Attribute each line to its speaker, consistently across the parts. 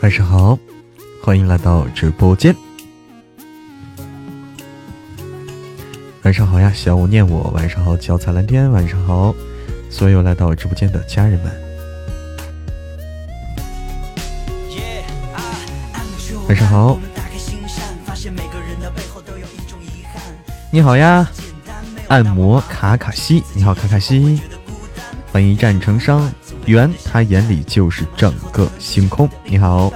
Speaker 1: 晚上好，欢迎来到直播间。晚上好呀，小五念我。晚上好，脚踩蓝天。晚上好，所有来到直播间的家人们。晚上好，你好呀，按摩卡卡西，你好卡卡西，欢迎一战成伤。圆，他眼里就是整个星空。你好，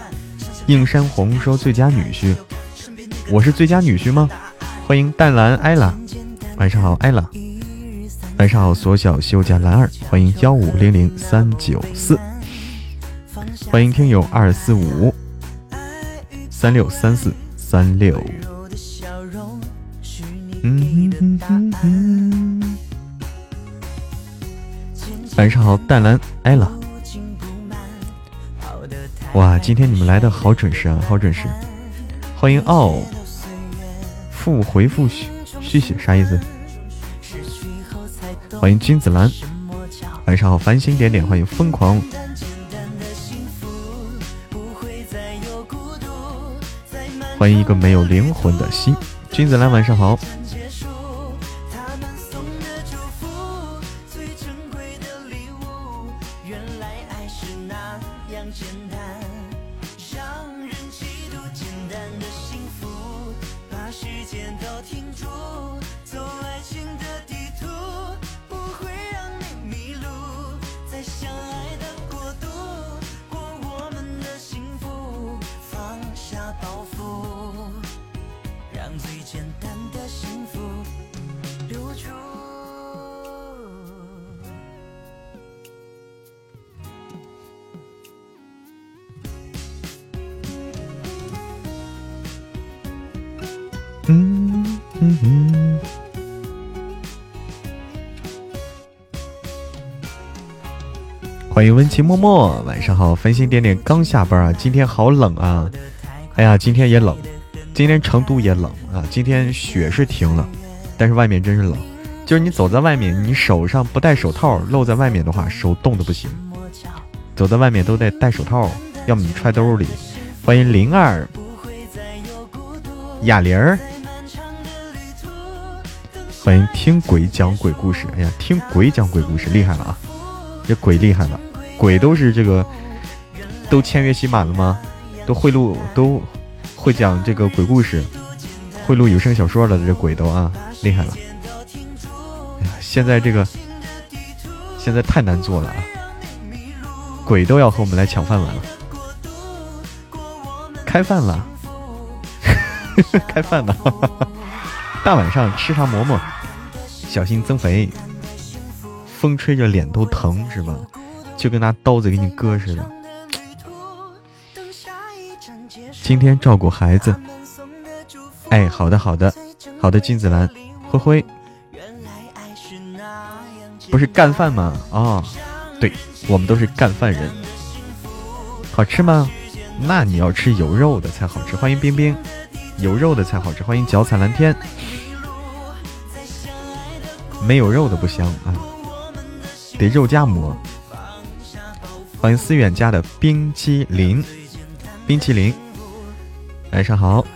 Speaker 1: 映山红说最佳女婿，我是最佳女婿吗？欢迎淡蓝艾拉，晚上好艾拉，晚上好索小修加蓝儿，欢迎幺五零零三九四，欢迎听友二四五。三六三四三六，嗯。晚上好，淡蓝艾拉。哇，今天你们来的好准时啊，好准时！欢迎奥复回复续续写啥意思？欢迎君子兰。晚上好，繁星点点。欢迎疯狂。欢迎一个没有灵魂的心。君子兰，晚上好。秦默默，晚上好，繁星点点刚下班啊，今天好冷啊，哎呀，今天也冷，今天成都也冷啊，今天雪是停了，但是外面真是冷，就是你走在外面，你手上不戴手套露在外面的话，手冻的不行，走在外面都得戴手套，要么你揣兜里。欢迎灵儿，哑铃儿，欢迎听鬼讲鬼故事，哎呀，听鬼讲鬼故事厉害了啊，这鬼厉害了。鬼都是这个，都签约喜马了吗？都会录，都会讲这个鬼故事，会录有声小说了。这鬼都啊，厉害了！哎呀，现在这个现在太难做了啊！鬼都要和我们来抢饭碗了，开饭了，开饭了！大晚上吃啥馍馍？小心增肥，风吹着脸都疼是吧？就跟拿刀子给你割似的。今天照顾孩子。哎，好的，好的，好的，金子兰，灰灰，不是干饭吗？哦，对，我们都是干饭人。好吃吗？那你要吃有肉的才好吃。欢迎冰冰，有肉的才好吃。欢迎脚踩蓝天，没有肉的不香啊，得肉夹馍。欢迎思远家的冰淇淋，冰淇淋，晚上好。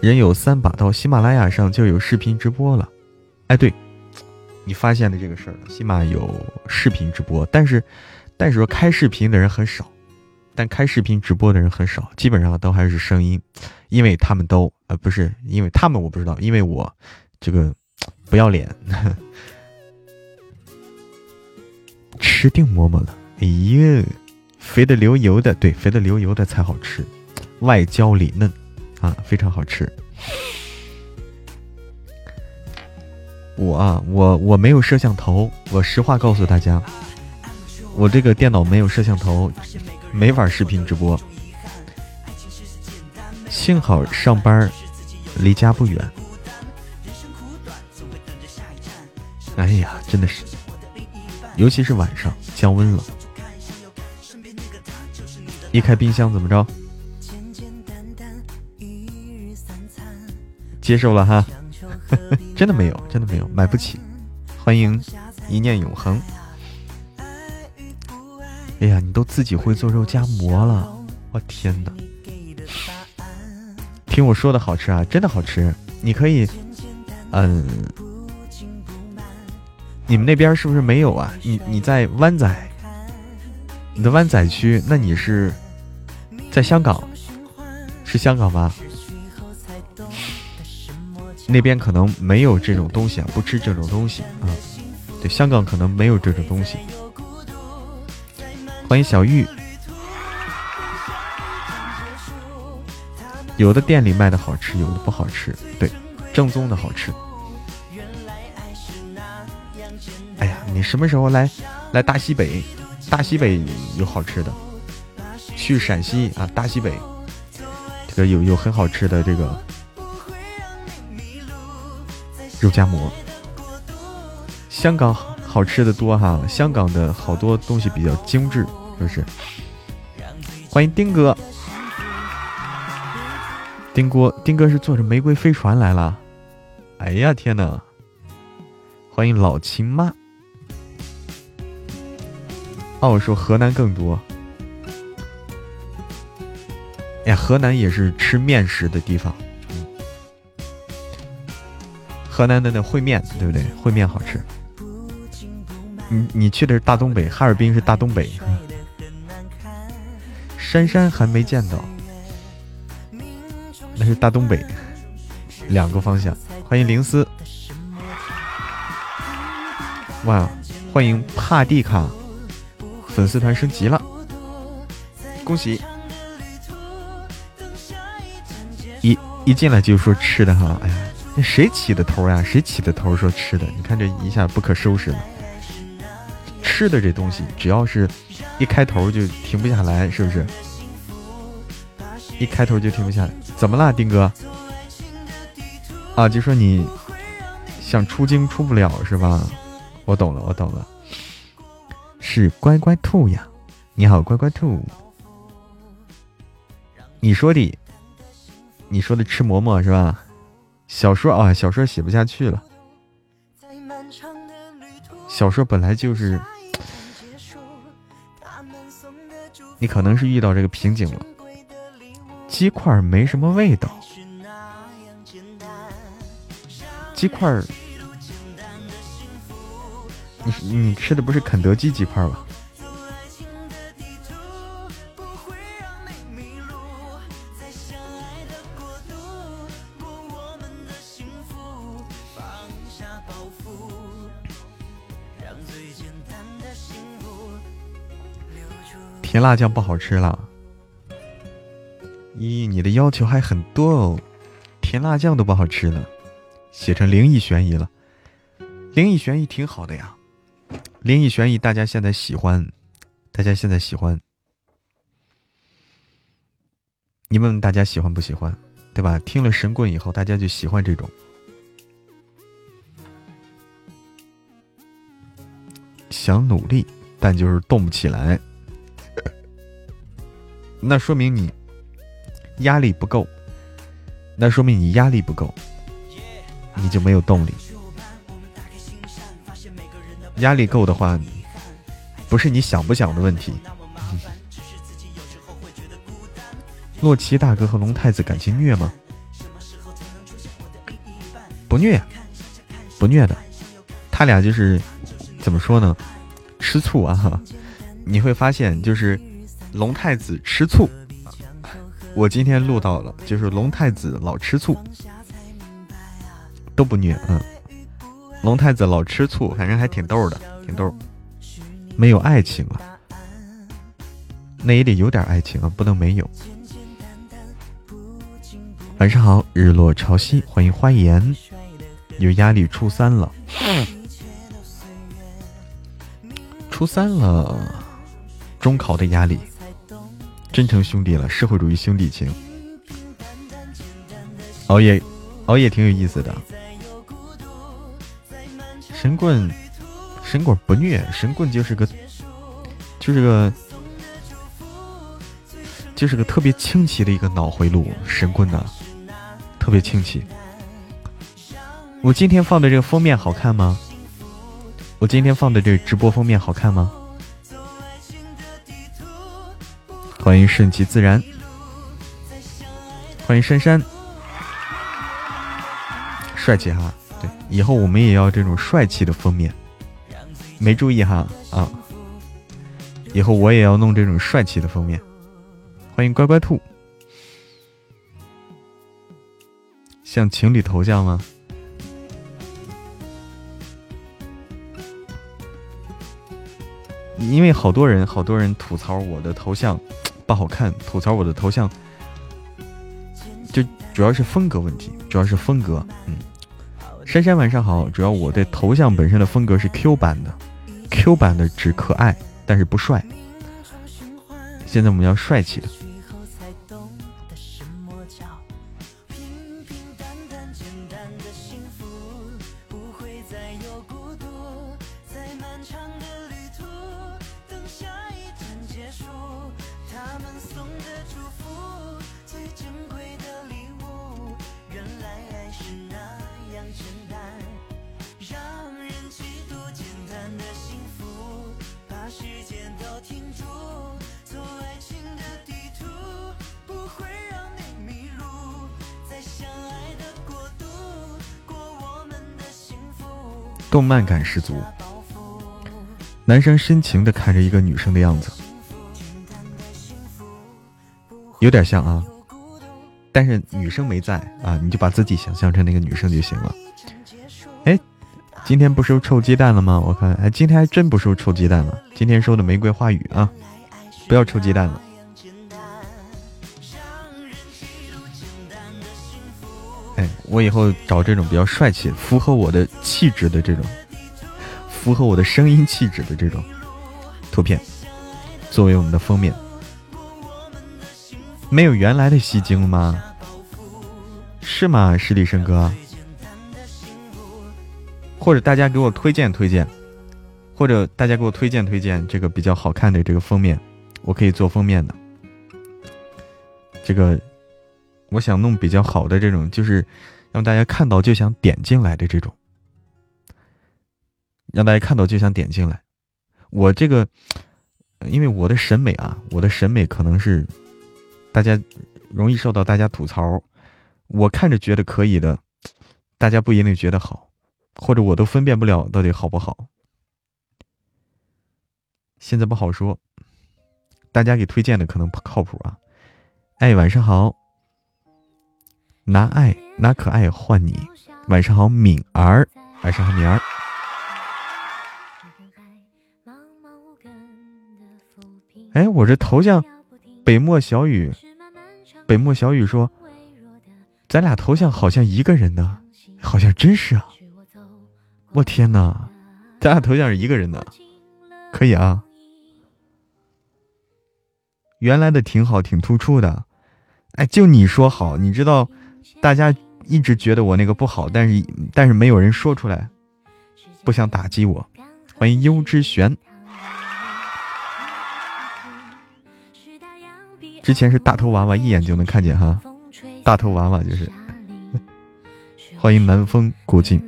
Speaker 1: 人有三把刀，喜马拉雅上就有视频直播了。哎，对，你发现的这个事儿了，喜马有视频直播，但是，但是说开视频的人很少，但开视频直播的人很少，基本上都还是声音，因为他们都呃不是，因为他们我不知道，因为我这个不要脸，吃定馍馍了。哎呀，肥的流油的，对，肥的流油的才好吃，外焦里嫩，啊，非常好吃。我啊，我我没有摄像头，我实话告诉大家，我这个电脑没有摄像头，没法视频直播。幸好上班离家不远。哎呀，真的是，尤其是晚上降温了。一开冰箱怎么着？接受了哈，真的没有，真的没有，买不起。欢迎一念永恒。哎呀，你都自己会做肉夹馍了，我天哪！听我说的好吃啊，真的好吃。你可以，嗯，你们那边是不是没有啊？你你在湾仔，你的湾仔区，那你是在香港？是香港吗？那边可能没有这种东西啊，不吃这种东西啊。对，香港可能没有这种东西。欢迎小玉。有的店里卖的好吃，有的不好吃。对，正宗的好吃。哎呀，你什么时候来来大西北？大西北有好吃的。去陕西啊，大西北，这个有有很好吃的这个肉夹馍。香港好吃的多哈，香港的好多东西比较精致，是不是？欢迎丁哥。丁哥，丁哥是坐着玫瑰飞船来了。哎呀天哪！欢迎老亲妈。哦，我说河南更多。哎呀，河南也是吃面食的地方。河南的那烩面，对不对？烩面好吃。你你去的是大东北，哈尔滨是大东北。珊珊还没见到。那是大东北，两个方向。欢迎灵思，哇！欢迎帕蒂卡，粉丝团升级了，恭喜！一进来就说吃的哈，哎呀，那谁起的头呀？谁起的头说吃的？你看这一下不可收拾了。吃的这东西，只要是一开头就停不下来，是不是？一开头就停不下来。怎么了，丁哥？啊，就说你想出京出不了是吧？我懂了，我懂了，是乖乖兔呀！你好，乖乖兔。你说的，你说的吃馍馍是吧？小说啊，小说写不下去了。小说本来就是，你可能是遇到这个瓶颈了。鸡块没什么味道，鸡块，你你吃的不是肯德基鸡块吧？甜辣酱不好吃了。咦，你的要求还很多哦，甜辣酱都不好吃了，写成灵异悬疑了。灵异悬疑挺好的呀，灵异悬疑大家现在喜欢，大家现在喜欢，你问问大家喜欢不喜欢，对吧？听了神棍以后，大家就喜欢这种。想努力，但就是动不起来，那说明你。压力不够，那说明你压力不够，你就没有动力。压力够的话，不是你想不想的问题。洛奇大哥和龙太子感情虐吗？不虐，不虐的。他俩就是怎么说呢？吃醋啊！你会发现，就是龙太子吃醋。我今天录到了，就是龙太子老吃醋，都不虐，嗯，龙太子老吃醋，反正还挺逗的，挺逗。没有爱情啊，那也得有点爱情啊，不能没有。晚上好，日落潮汐，欢迎花颜。有压力，初三了，初三了，中考的压力。真成兄弟了，社会主义兄弟情。熬夜，熬夜挺有意思的。神棍，神棍不虐，神棍就是个，就是个，就是个特别清奇的一个脑回路。神棍呐，特别清奇。我今天放的这个封面好看吗？我今天放的这直播封面好看吗？欢迎顺其自然，欢迎珊珊，帅气哈！对，以后我们也要这种帅气的封面。没注意哈啊！以后我也要弄这种帅气的封面。欢迎乖乖兔，像情侣头像吗？因为好多人，好多人吐槽我的头像不好看，吐槽我的头像，就主要是风格问题，主要是风格。嗯，珊珊晚上好，主要我的头像本身的风格是 Q 版的，Q 版的只可爱，但是不帅。现在我们要帅气的。动漫感十足，男生深情的看着一个女生的样子，有点像啊，但是女生没在啊，你就把自己想象成那个女生就行了。哎，今天不收臭鸡蛋了吗？我看，哎，今天还真不收臭鸡蛋了，今天收的玫瑰花语啊，不要臭鸡蛋了。我以后找这种比较帅气、符合我的气质的这种，符合我的声音气质的这种图片，作为我们的封面。没有原来的吸睛吗？是吗，十里生哥？或者大家给我推荐推荐，或者大家给我推荐推荐这个比较好看的这个封面，我可以做封面的。这个我想弄比较好的这种，就是。让大家看到就想点进来的这种，让大家看到就想点进来。我这个，因为我的审美啊，我的审美可能是大家容易受到大家吐槽。我看着觉得可以的，大家不一定觉得好，或者我都分辨不了到底好不好。现在不好说，大家给推荐的可能不靠谱啊。哎，晚上好。拿爱拿可爱换你，晚上好，敏儿，晚上好，敏儿。哎，我这头像，北漠小雨，北漠小雨说，咱俩头像好像一个人的，好像真是啊！我天哪，咱俩头像是一个人的，可以啊。原来的挺好，挺突出的。哎，就你说好，你知道。大家一直觉得我那个不好，但是但是没有人说出来，不想打击我。欢迎幽之玄，之前是大头娃娃，一眼就能看见哈，大头娃娃就是。欢迎南风古镜，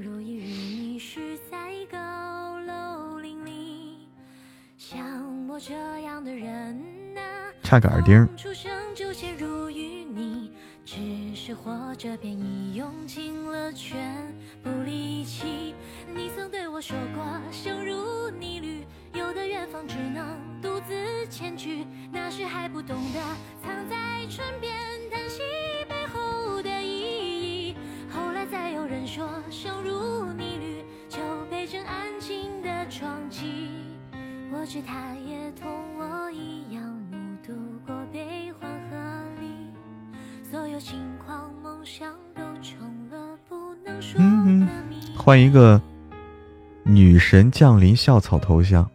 Speaker 1: 差个耳钉。这便已用尽了全部力气。你曾对我说过，生如逆旅，有的远方只能独自前去。那时还不懂得藏在唇边叹息背后的意义。后来再有人说，生如逆旅，就被真安静的撞击。我知他也同我一样，目睹过悲欢和离。所有情况。嗯，换一个女神降临校草头像。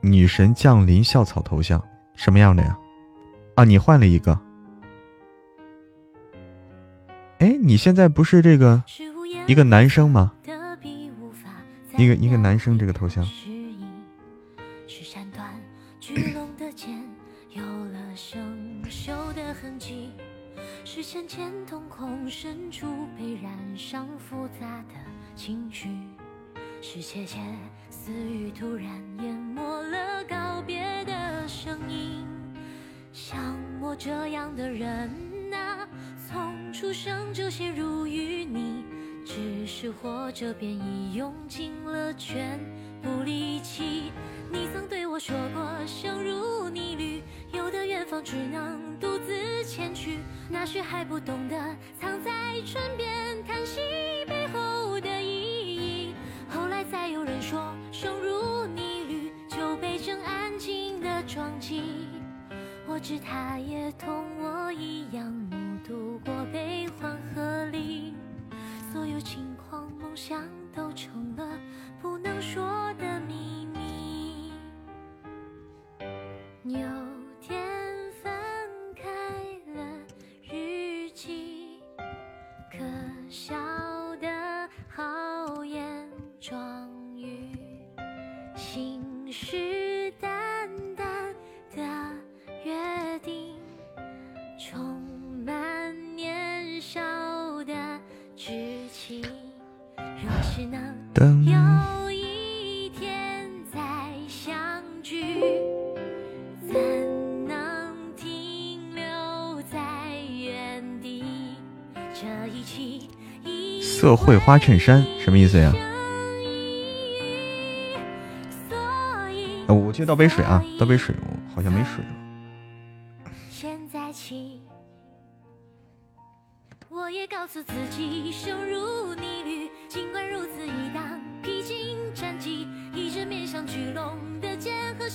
Speaker 1: 女神降临校草头像什么样的呀？啊，你换了一个。哎，你现在不是这个一个男生吗？一个一个男生这个头像。是浅浅瞳孔深处被染上复杂的情绪，是窃窃私语突然淹没了告别的声音。
Speaker 2: 像我这样的人啊，从出生就陷入淤泥，只是活着便已用尽了全部力气。你曾对我说过，生如逆旅，有的远方只能独自前去。那时还不懂得藏在唇边叹息背后的意义。后来再有人说，生如逆旅就被正安静的撞击。我知他也同我一样目睹过悲欢合离，所有轻狂梦想都成了不能说的秘密。有天翻开了日记，可笑的豪言壮语，信誓旦旦的约定，充满年少的稚气。若是能有
Speaker 1: 色绘花衬衫什么意思呀？我去倒杯水啊，倒杯水，我好像没水了。
Speaker 2: 现在起，我也告诉自己，生如逆旅，尽管如此，一当披荆斩棘，一直面向巨龙的剑和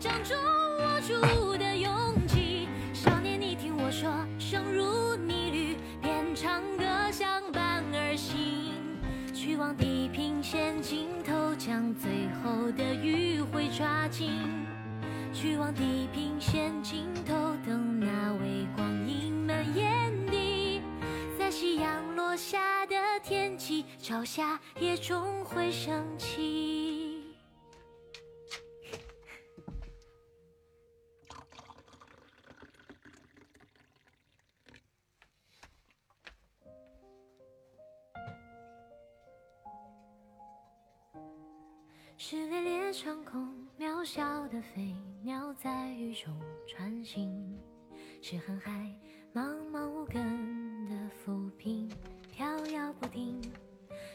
Speaker 2: 掌中握住的勇气。少年，你听我说，生如逆旅，便唱歌相心，去往地平线尽头，将最后的余晖抓紧。去往地平线尽头，等那微光盈满眼底，在夕阳落下的天际，朝霞也终会升起。是烈烈长空，渺小的飞鸟在雨中穿行；是瀚海，茫茫无根的浮萍飘摇不定；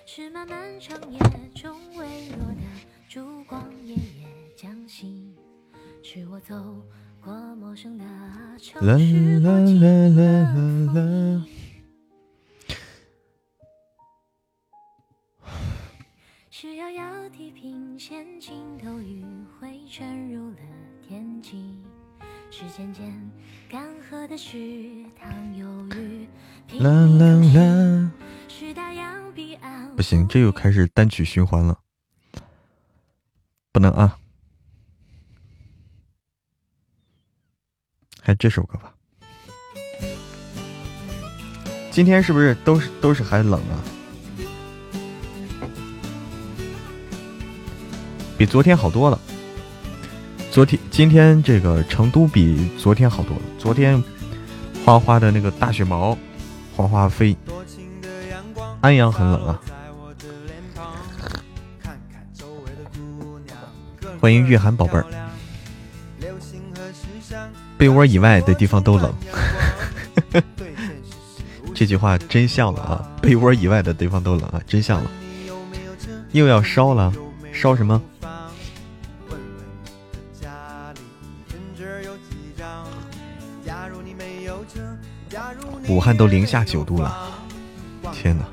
Speaker 2: 是漫漫长夜中微弱的烛光夜夜将息；是我走过陌生的城
Speaker 1: 啦
Speaker 2: 市，
Speaker 1: 啦啦
Speaker 2: 了
Speaker 1: 啦
Speaker 2: 风
Speaker 1: 啦
Speaker 2: 雨。是遥遥地平线尽头，余晖沉入了天际。是渐渐干涸的池塘，有雨
Speaker 1: 啦啦啦！
Speaker 2: 是大洋彼岸。
Speaker 1: 不行，这又开始单曲循环了，不能啊！还这首歌吧。今天是不是都是都是还冷啊？比昨天好多了。昨天今天这个成都比昨天好多了。昨天哗哗的那个大雪毛，哗哗飞。安阳很冷啊。欢迎御寒宝贝儿。被窝以外的地方都冷。这句话真像了啊！被窝以外的地方都冷啊，真像了。又要烧了，烧什么？武汉都零下九度了，天哪！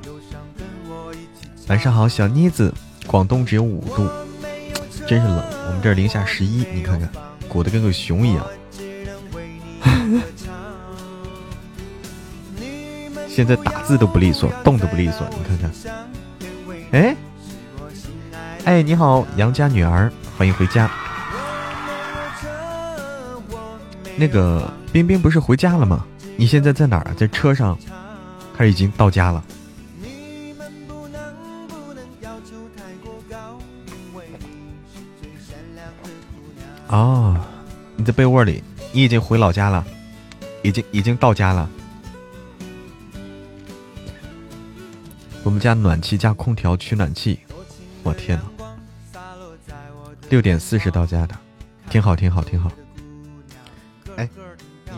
Speaker 1: 晚上好，小妮子，广东只有五度，真是冷。我们这儿零下十一，你看看，裹得跟个熊一样。现在打字都不利索，动都不利索，你看看。哎，哎，你好，杨家女儿，欢迎回家。那个冰冰不是回家了吗？你现在在哪儿啊？在车上，还是已经到家了？哦，你在被窝里，你已经回老家了，已经已经到家了。我们家暖气加空调取暖器，我天呐，六点四十到家的，挺好挺好挺好。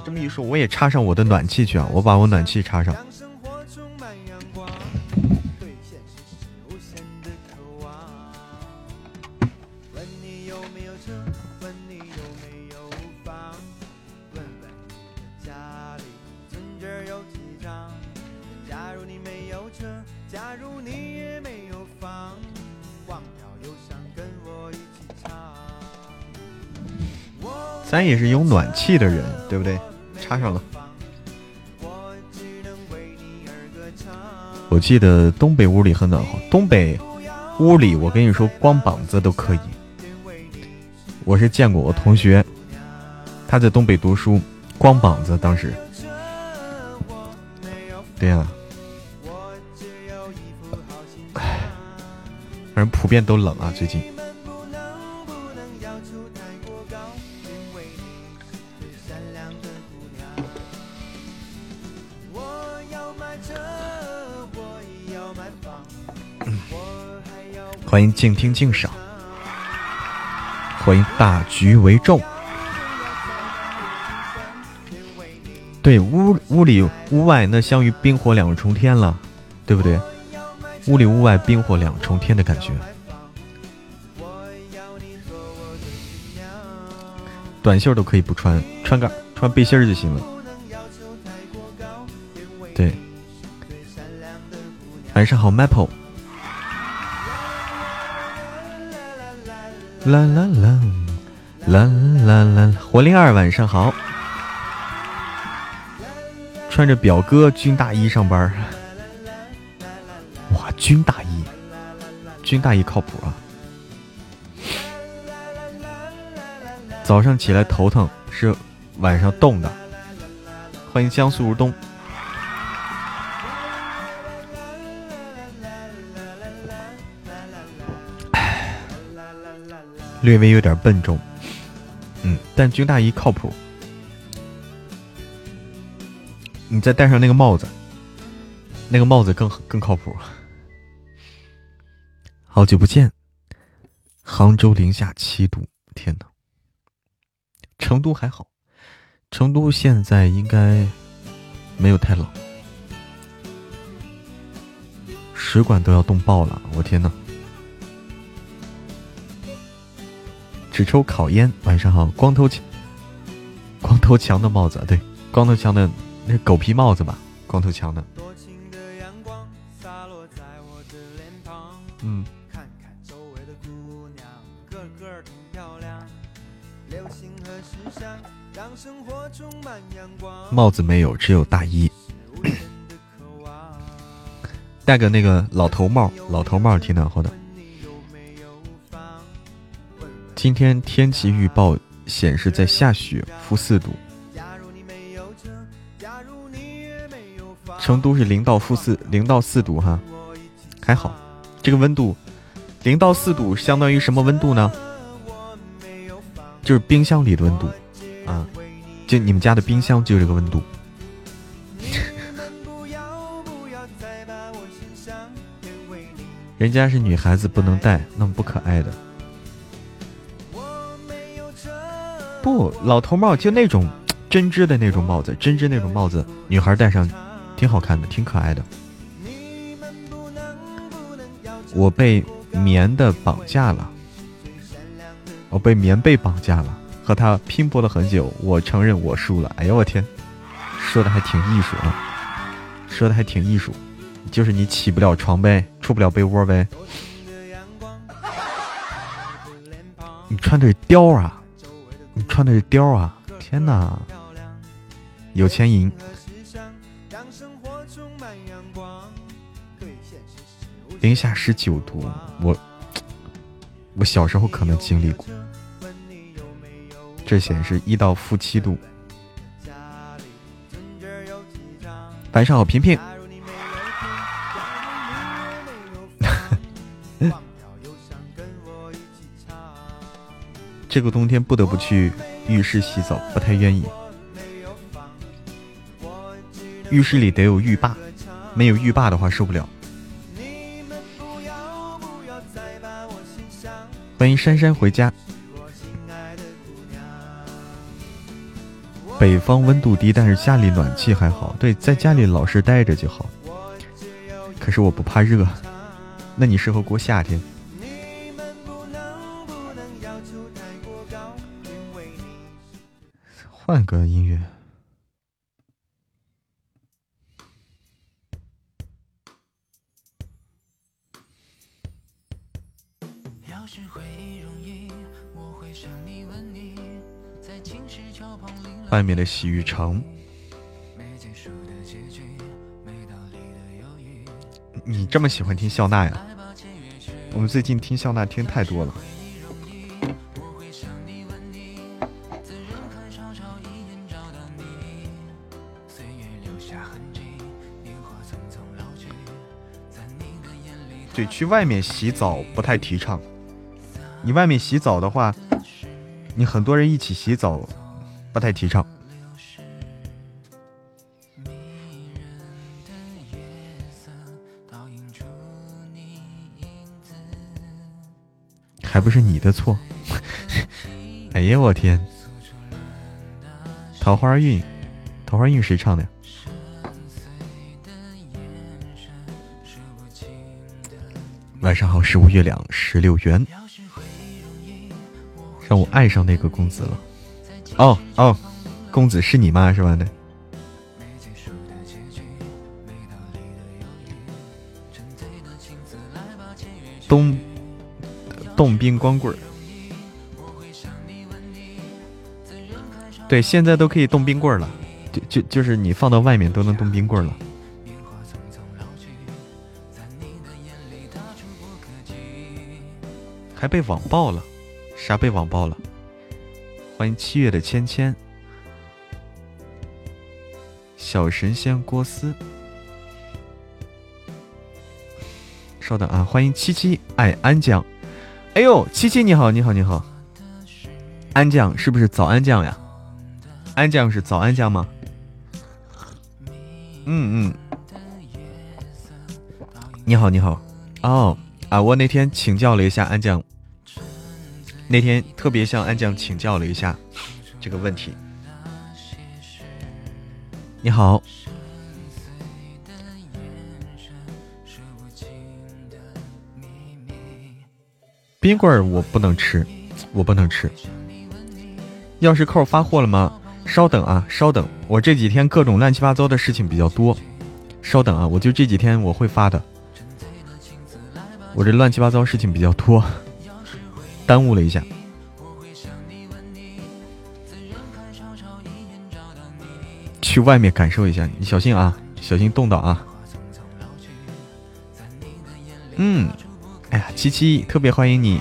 Speaker 1: 这么一说，我也插上我的暖气去啊！我把我暖气插上。咱也是有暖气的人，对不对？插上了。我记得东北屋里很暖和，东北屋里我跟你说，光膀子都可以。我是见过我同学，他在东北读书，光膀子当时。对呀。反正普遍都冷啊，最近。欢迎静听静赏，欢迎大局为重。对，屋屋里屋外那相于冰火两重天了，对不对？屋里屋外冰火两重天的感觉。短袖都可以不穿，穿个穿背心儿就行了。对，晚上好，Maple。啦啦啦，啦啦啦！火灵儿晚上好，穿着表哥军大衣上班。哇，军大衣，军大衣靠谱啊！早上起来头疼，是晚上冻的。欢迎江苏如东。略微有点笨重，嗯，但军大衣靠谱。你再戴上那个帽子，那个帽子更更靠谱。好久不见，杭州零下七度，天呐！成都还好，成都现在应该没有太冷，使馆都要冻爆了，我天呐！只抽烤烟。晚上好，光头强，光头强的帽子，对，光头强的那狗皮帽子吧，光头强的。嗯。帽子没有，只有大衣。戴个那个老头帽，老头帽挺暖和的。今天天气预报显示在下雪，负四度。成都是零到负四，零到四度哈，还好。这个温度，零到四度相当于什么温度呢？就是冰箱里的温度啊，就你们家的冰箱就这个温度。人家是女孩子不能戴，那么不可爱的。不，老头帽就那种针织的那种帽子，针织那种帽子，女孩戴上挺好看的，挺可爱的。我被棉的绑架了，我被棉被绑架了，和他拼搏了很久，我承认我输了。哎呦我天，说的还挺艺术啊，说的还挺艺术，就是你起不了床呗，出不了被窝呗。你穿的是貂啊？你穿的是貂啊！天哪，有钱银。零下十九度，我我小时候可能经历过。这显示一到负七度。晚上好，平平。这个冬天不得不去浴室洗澡，不太愿意。浴室里得有浴霸，没有浴霸的话受不了。欢迎珊珊回家。北方温度低，但是家里暖气还好。对，在家里老实待着就好。可是我不怕热，那你适合过夏天。换个音乐。外面的洗浴城，你这么喜欢听笑纳呀？我们最近听笑纳听太多了。去外面洗澡不太提倡。你外面洗澡的话，你很多人一起洗澡。不太提倡，还不是你的错。哎呀，我天！桃花运，桃花运谁唱的晚上好，十五月亮十六元，让我爱上那个公子了。哦哦，公子是你吗？是吧？的。冬冻冰光棍儿，对，现在都可以冻冰棍儿了，就就就是你放到外面都能冻冰棍儿了。还被网暴了？啥被网暴了？欢迎七月的芊芊，小神仙郭思，稍等啊！欢迎七七爱安酱，哎呦，七七你好，你好，你好，安酱是不是早安酱呀？安酱是早安酱吗？嗯嗯，你好，你好，哦啊，我那天请教了一下安酱。那天特别向安酱请教了一下这个问题。你好，冰棍儿我不能吃，我不能吃。钥匙扣发货了吗？稍等啊，稍等，我这几天各种乱七八糟的事情比较多，稍等啊，我就这几天我会发的。我这乱七八糟事情比较多。耽误了一下，去外面感受一下，你小心啊，小心冻到啊。嗯，哎呀，七七特别欢迎你。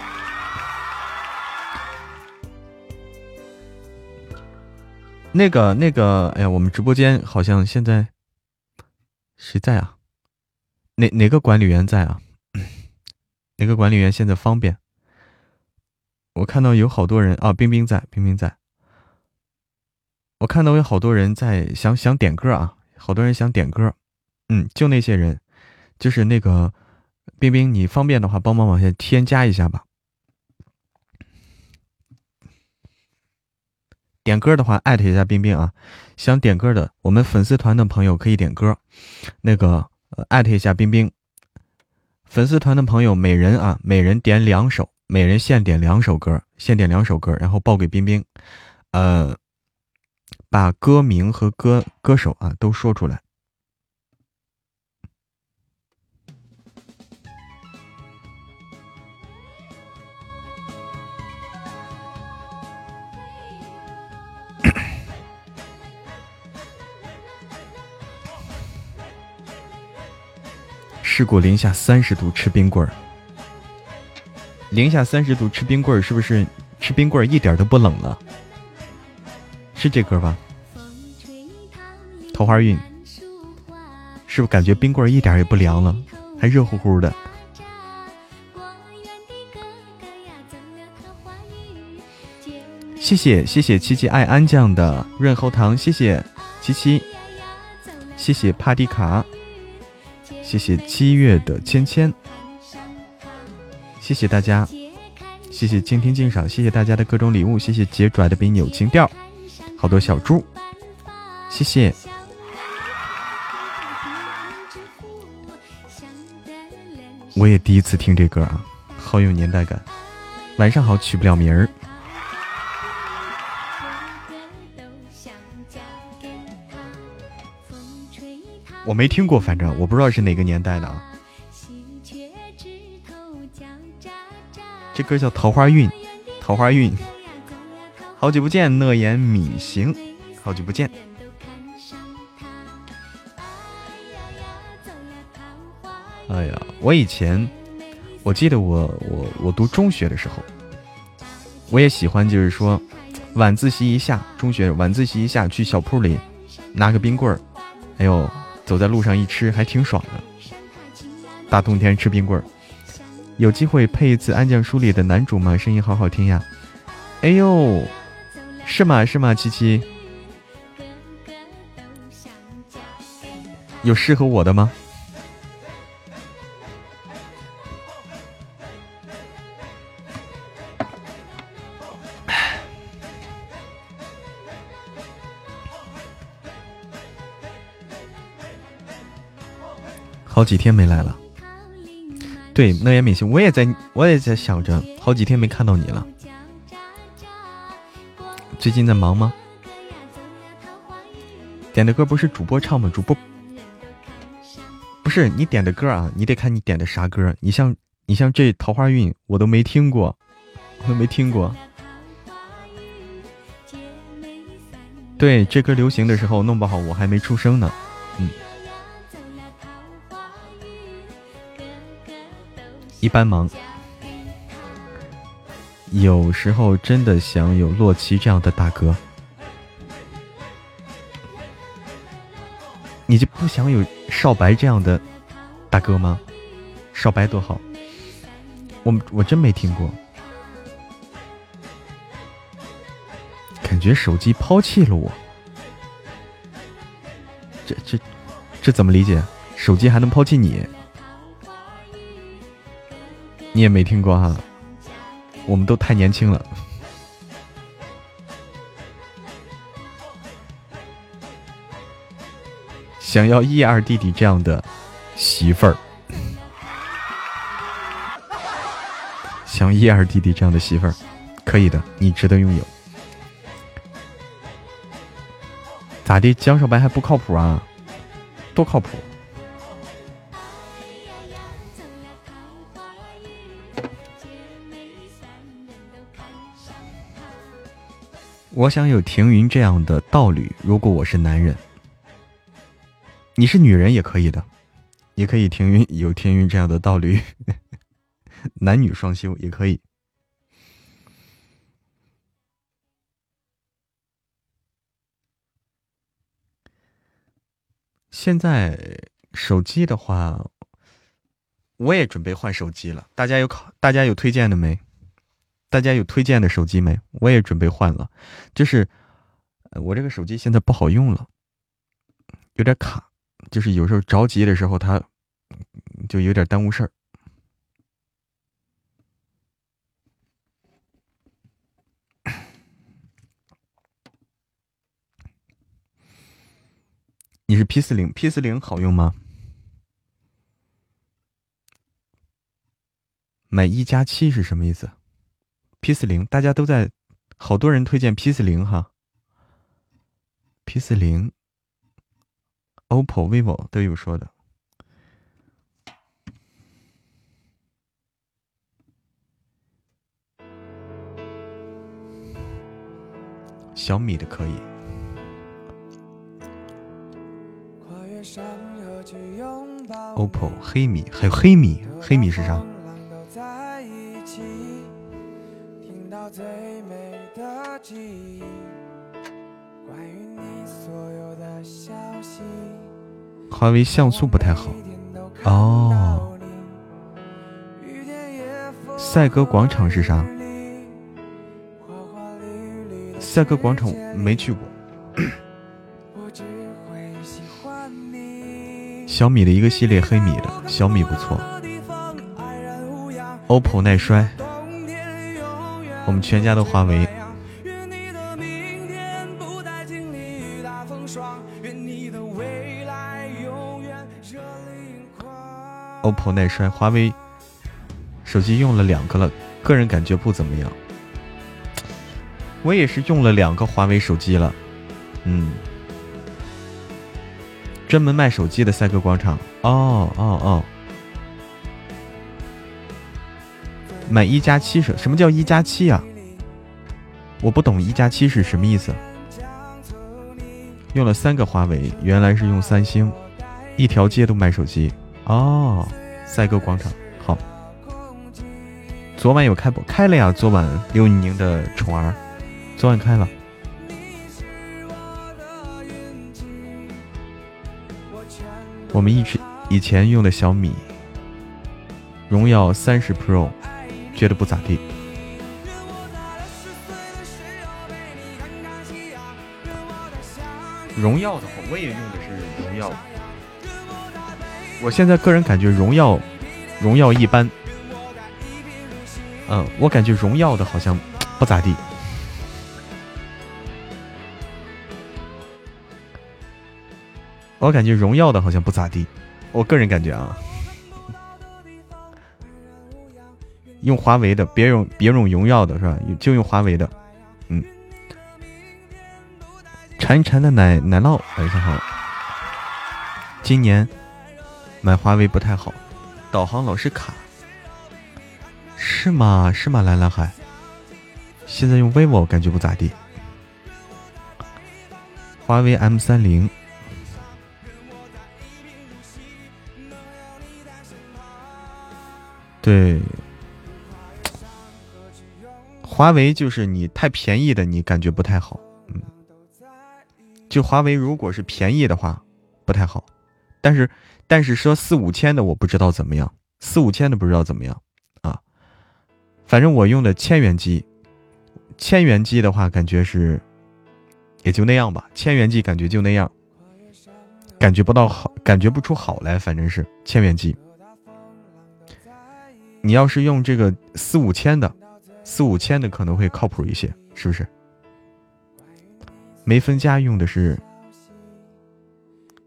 Speaker 1: 那个那个，哎呀，我们直播间好像现在谁在啊？哪哪个管理员在啊？哪个管理员现在方便？我看到有好多人啊，冰冰在，冰冰在。我看到有好多人在想想点歌啊，好多人想点歌，嗯，就那些人，就是那个冰冰，你方便的话帮忙往下添加一下吧。点歌的话艾特一下冰冰啊，想点歌的我们粉丝团的朋友可以点歌，那个艾特一下冰冰，粉丝团的朋友每人啊，每人点两首。每人限点两首歌，限点两首歌，然后报给冰冰，呃，把歌名和歌歌手啊都说出来。试过零下三十度吃冰棍儿。零下三十度吃冰棍儿，是不是吃冰棍儿一点都不冷了？是这歌吧？桃花运，是不是感觉冰棍儿一点也不凉了，还热乎乎的？谢谢谢谢七七爱安酱的润喉糖，谢谢七七，谢谢帕蒂卡，谢谢七月的芊芊。谢谢大家，谢谢倾听鉴赏，谢谢大家的各种礼物，谢谢杰拽的比你有情调，好多小猪，谢谢。我也第一次听这歌啊，好有年代感。晚上好，取不了名儿。我没听过，反正我不知道是哪个年代的啊。这歌叫《桃花运》，桃花运。好久不见，讷言米行，好久不见。哎呀，我以前，我记得我我我读中学的时候，我也喜欢，就是说晚自习一下，中学晚自习一下去小铺里拿个冰棍儿，哎呦，走在路上一吃还挺爽的。大冬天吃冰棍儿，有机会配一次《安将书》里的男主吗？声音好好听呀！哎呦，是吗？是吗？七七，有适合我的吗？好几天没来了，对，那也没行，我也在，我也在想着，好几天没看到你了。最近在忙吗？点的歌不是主播唱吗？主播不是你点的歌啊，你得看你点的啥歌。你像你像这《桃花运》，我都没听过，我都没听过。对，这歌流行的时候，弄不好我还没出生呢。嗯。一般忙，有时候真的想有洛奇这样的大哥。你就不想有少白这样的大哥吗？少白多好，我我真没听过。感觉手机抛弃了我，这这这怎么理解？手机还能抛弃你？你也没听过哈，我们都太年轻了。想要一二弟弟这样的媳妇儿，想一二弟弟这样的媳妇儿，可以的，你值得拥有。咋的？江少白还不靠谱啊？多靠谱！我想有停云这样的道侣。如果我是男人，你是女人也可以的，也可以停云有停云这样的道侣，男女双修也可以。现在手机的话，我也准备换手机了。大家有考？大家有推荐的没？大家有推荐的手机没？我也准备换了，就是我这个手机现在不好用了，有点卡，就是有时候着急的时候，它就有点耽误事儿。你是 P 四零，P 四零好用吗？买一加七是什么意思？P 四零，大家都在，好多人推荐 P 四零哈。P 四零，OPPO、vivo 都有说的。小米的可以。OPPO 黑米，还有黑米，黑米是啥？最美的记忆，关于你所有的消息。华为像素不太好哦。赛格广场是啥？赛格广场没去过。小米的一个系列黑米的，小米不错。OPPO 耐摔。我们全家都华为、OPPO 耐摔，华为手机用了两个了，个人感觉不怎么样。我也是用了两个华为手机了，嗯，专门卖手机的赛格广场，哦哦哦。买一加七是？什么叫一加七啊？我不懂一加七是什么意思。用了三个华为，原来是用三星，一条街都卖手机。哦，赛格广场好。昨晚有开播，开了呀。昨晚刘宇宁的宠儿。昨晚开了。我们一直以前用的小米荣耀三十 Pro，觉得不咋地。荣耀的话，我也用的是荣耀。我现在个人感觉荣耀，荣耀一般。嗯，我感觉荣耀的好像 不咋地。我感觉荣耀的好像不咋地，我个人感觉啊，用华为的别用别用荣耀的是吧？就用华为的，嗯。馋馋的奶奶酪，晚上好。今年买华为不太好，导航老是卡，是吗？是吗？蓝蓝海，现在用 vivo 感觉不咋地，华为 M 三零。对，华为就是你太便宜的，你感觉不太好。嗯，就华为如果是便宜的话，不太好。但是，但是说四五千的，我不知道怎么样。四五千的不知道怎么样啊。反正我用的千元机，千元机的话，感觉是也就那样吧。千元机感觉就那样，感觉不到好，感觉不出好来。反正是千元机。你要是用这个四五千的，四五千的可能会靠谱一些，是不是？没分家用的是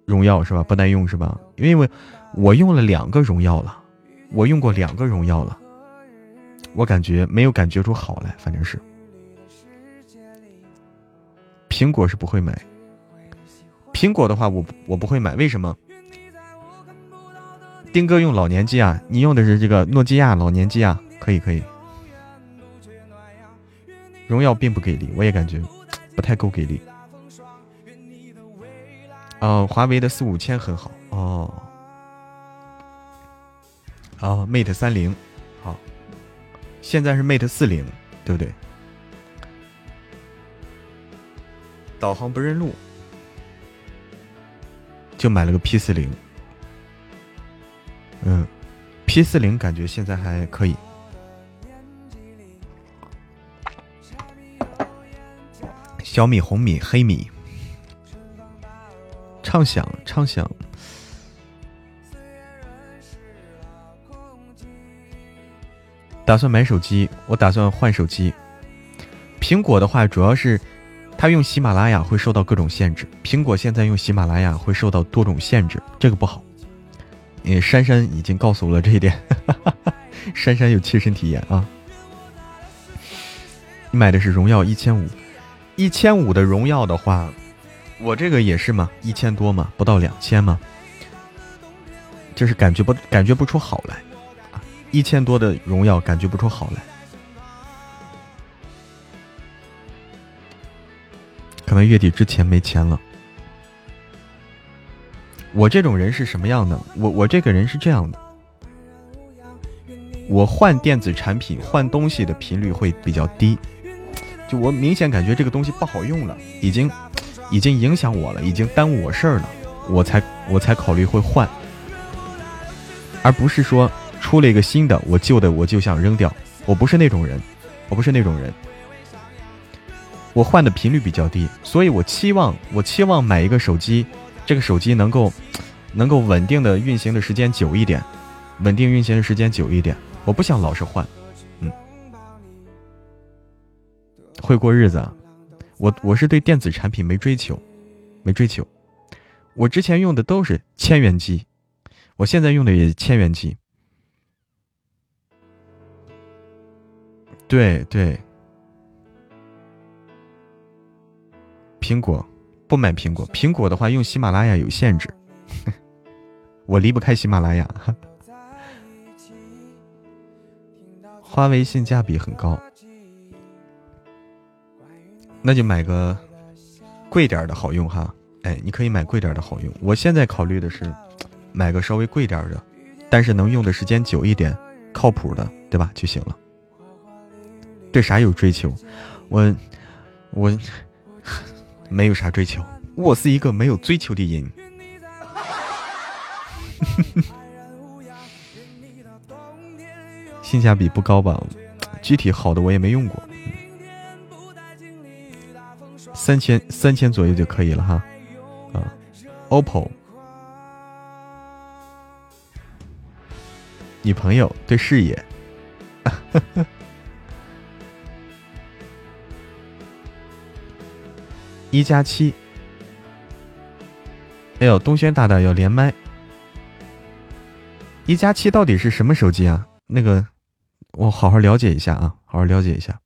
Speaker 1: 荣耀是吧？不耐用是吧？因为我用了两个荣耀了，我用过两个荣耀了，我感觉没有感觉出好来，反正是。苹果是不会买，苹果的话我我不会买，为什么？丁哥用老年机啊，你用的是这个诺基亚老年机啊，可以可以。荣耀并不给力，我也感觉不太够给力。哦，华为的四五千很好哦。哦，Mate 三零好，现在是 Mate 四零，对不对？导航不认路，就买了个 P 四零。嗯，P 四零感觉现在还可以。小米、红米、黑米，畅想畅想。打算买手机，我打算换手机。苹果的话，主要是它用喜马拉雅会受到各种限制。苹果现在用喜马拉雅会受到多种限制，这个不好。因为珊珊已经告诉我了这一点，珊珊有切身体验啊。你买的是荣耀一千五，一千五的荣耀的话，我这个也是嘛，一千多嘛，不到两千嘛，就是感觉不感觉不出好来啊，一千多的荣耀感觉不出好来，可能月底之前没钱了。我这种人是什么样的？我我这个人是这样的，我换电子产品换东西的频率会比较低，就我明显感觉这个东西不好用了，已经已经影响我了，已经耽误我事儿了，我才我才考虑会换，而不是说出了一个新的，我旧的我就想扔掉，我不是那种人，我不是那种人，我换的频率比较低，所以我期望我期望买一个手机。这个手机能够，能够稳定的运行的时间久一点，稳定运行的时间久一点。我不想老是换，会过日子啊。我我是对电子产品没追求，没追求。我之前用的都是千元机，我现在用的也千元机。对对，苹果不买苹果，苹果的话用喜马拉雅有限制，我离不开喜马拉雅。华为性价比很高，那就买个贵点的好用哈。哎，你可以买贵点的好用。我现在考虑的是买个稍微贵点的，但是能用的时间久一点、靠谱的，对吧？就行了。对啥有追求？我我 没有啥追求，我是一个没有追求的人。性价比不高吧？具体好的我也没用过，三千三千左右就可以了哈。啊，OPPO，女朋友对事业，一加七。哎呦，东轩大大要连麦，一加七到底是什么手机啊？那个。我好好了解一下啊，好好了解一下。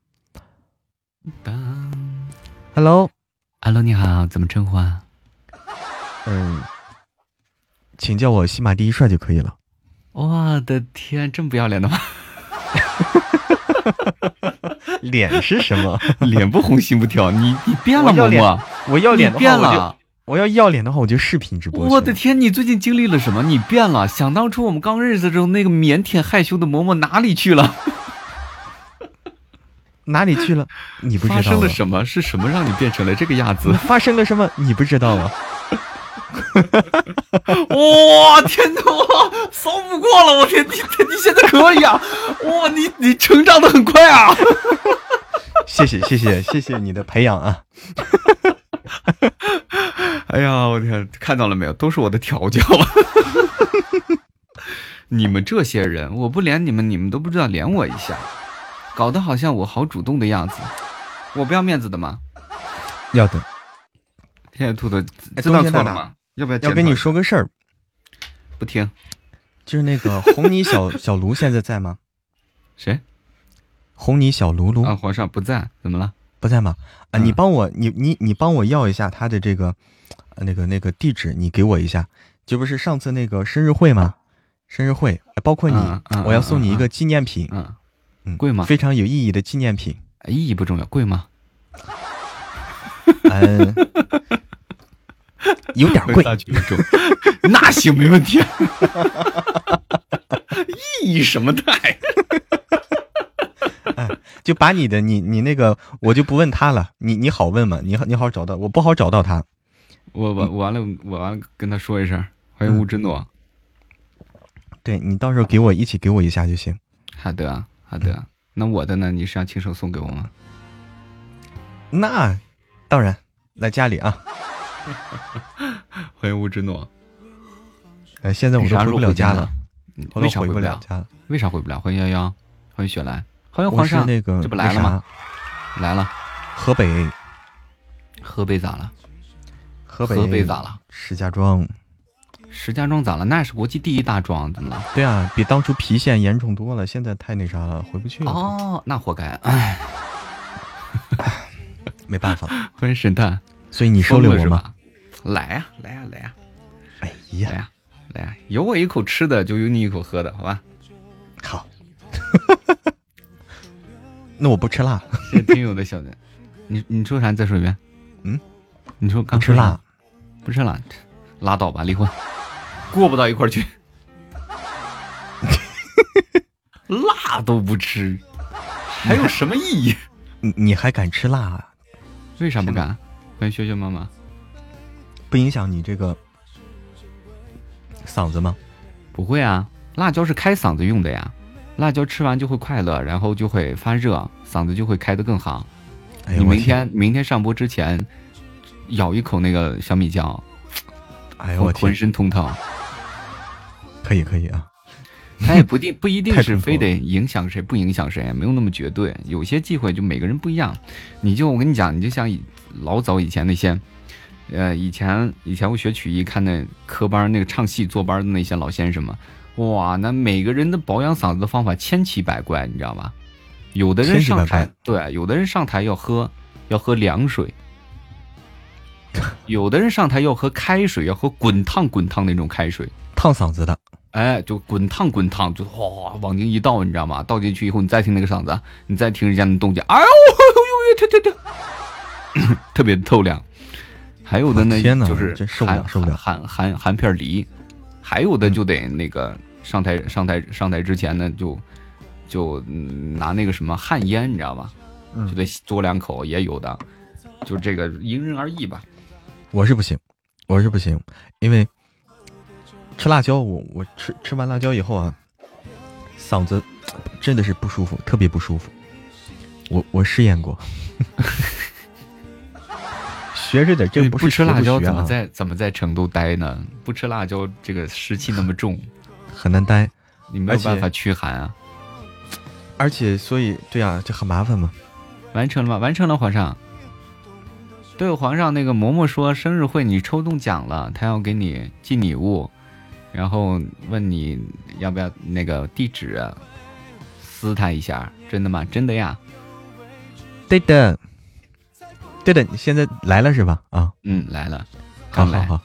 Speaker 3: Hello，Hello，你好，怎么称呼啊？
Speaker 1: 嗯，请叫我西马第一帅就可以了。
Speaker 3: 我的天，这么不要脸的吗？
Speaker 1: 脸是什么？
Speaker 3: 脸不红心不跳。你你变了，嬷嬷，
Speaker 1: 我要脸
Speaker 3: 变了。
Speaker 1: 我要要脸的话，我就视频直播。
Speaker 3: 我的天，你最近经历了什么？你变了。想当初我们刚认识的时候，那个腼腆害羞的嬷嬷哪里去了？
Speaker 1: 哪里去了？你不知道
Speaker 3: 发生了什么？是什么让你变成了这个样子？
Speaker 1: 发生了什么？你不知道吗？
Speaker 3: 哇天哪！骚不过了！我天，你你现在可以啊！哇，你你成长的很快啊！
Speaker 1: 谢谢谢谢谢谢你的培养啊！
Speaker 3: 哎呀，我天，看到了没有？都是我的调教。你们这些人，我不连你们，你们都不知道连我一下，搞得好像我好主动的样子。我不要面子的吗？
Speaker 1: 要的。
Speaker 3: 现在兔子知道错了吗？要不要？
Speaker 1: 要跟你说个事儿。
Speaker 3: 不听。
Speaker 1: 就是那个红泥小小卢现在在吗？
Speaker 3: 谁？
Speaker 1: 红泥小卢卢
Speaker 3: 啊，皇上不在，怎么了？
Speaker 1: 不在吗？啊，你帮我，你你你帮我要一下他的这个，那个那个地址，你给我一下。这不是上次那个生日会吗？生日会，包括你，我要送你一个纪念品。
Speaker 3: 嗯嗯，贵吗？
Speaker 1: 非常有意义的纪念品。
Speaker 3: 意义不重要，贵吗？
Speaker 1: 嗯，有点贵。
Speaker 3: 那行，没问题。意义什么态？
Speaker 1: 就把你的你你那个我就不问他了，你你好问嘛，你好你好找到，我不好找到他。
Speaker 3: 我我完了我完了跟他说一声，欢迎吴之诺。
Speaker 1: 对你到时候给我一起给我一下就行。
Speaker 3: 好的好的，那我的呢？你是要亲手送给我吗？
Speaker 1: 那当然，来家里啊。
Speaker 3: 欢迎吴之诺。
Speaker 1: 哎，现在我都回不了家了，
Speaker 3: 为啥回
Speaker 1: 不了家？
Speaker 3: 为啥回不了？欢迎幺幺，欢迎雪兰。欢迎皇上，
Speaker 1: 那个
Speaker 3: 这不来了吗？来了，
Speaker 1: 河北，
Speaker 3: 河北咋了？
Speaker 1: 河北
Speaker 3: 河北咋了？
Speaker 1: 石家庄，
Speaker 3: 石家庄咋了？那是国际第一大庄，怎么了？
Speaker 1: 对啊，比当初郫县严重多了。现在太那啥了，回不去了。
Speaker 3: 哦，那活该。唉，
Speaker 1: 没办法。
Speaker 3: 欢迎神探，
Speaker 1: 所以你收留我吗？
Speaker 3: 来呀，来呀，来呀！
Speaker 1: 哎呀，
Speaker 3: 来呀，来呀！有我一口吃的，就有你一口喝的，好吧？
Speaker 1: 好。那我不吃辣。
Speaker 3: 谢听友的小子，你你说啥？你再说一遍。
Speaker 1: 嗯，
Speaker 3: 你说刚
Speaker 1: 吃辣，
Speaker 3: 不吃辣，拉倒吧，离婚，过不到一块去。辣都不吃，还有什么意义？
Speaker 1: 你你还敢吃辣？啊？
Speaker 3: 为啥不敢？欢迎学学妈妈。
Speaker 1: 不影响你这个嗓子吗？
Speaker 3: 不会啊，辣椒是开嗓子用的呀。辣椒吃完就会快乐，然后就会发热，嗓子就会开得更好。你明天明天上播之前，咬一口那个小米椒，
Speaker 1: 哎呦我
Speaker 3: 浑身通透。
Speaker 1: 可以可以啊，
Speaker 3: 他也不定不一定是非得影响谁不影响谁，没有那么绝对。有些忌讳就每个人不一样。你就我跟你讲，你就像老早以前那些呃，以前以前我学曲艺，看那科班那个唱戏坐班的那些老先生们，哇，那每个人的保养嗓子的方法千奇百怪，你知道吗？有的人上台，对，有的人上台要喝要喝凉水，有的人上台要喝开水，要喝滚烫滚烫那种开水，
Speaker 1: 烫嗓子的。
Speaker 3: 哎，就滚烫滚烫，就哗往进一倒，你知道吗？倒进去以后，你再听那个嗓子，你再听人家的动静，哎呦呦呦，特特特，特别透亮。还有的呢，就是含含含含片梨，还有的就得那个上台上台上台之前呢，就就拿那个什么旱烟，你知道吧？就得嘬两口，也有的，就这个因人而异吧。
Speaker 1: 我是不行，我是不行，因为吃辣椒，我我吃吃完辣椒以后啊，嗓子真的是不舒服，特别不舒服。我我试验过。学着点，这
Speaker 3: 不
Speaker 1: 不
Speaker 3: 吃辣椒怎么在怎么在成都待呢？不吃辣椒，这个湿气那么重，
Speaker 1: 很难待。
Speaker 3: 你没有办法驱寒啊。
Speaker 1: 而且，所以对啊，就很麻烦嘛。
Speaker 3: 完成了吗？完成了，皇上。对，皇上，那个嬷嬷说生日会你抽中奖了，他要给你寄礼物，然后问你要不要那个地址，撕他一下。真的吗？真的呀。
Speaker 1: 对的。对的，你现在来了是吧？啊，
Speaker 3: 嗯，来了，
Speaker 1: 好好好，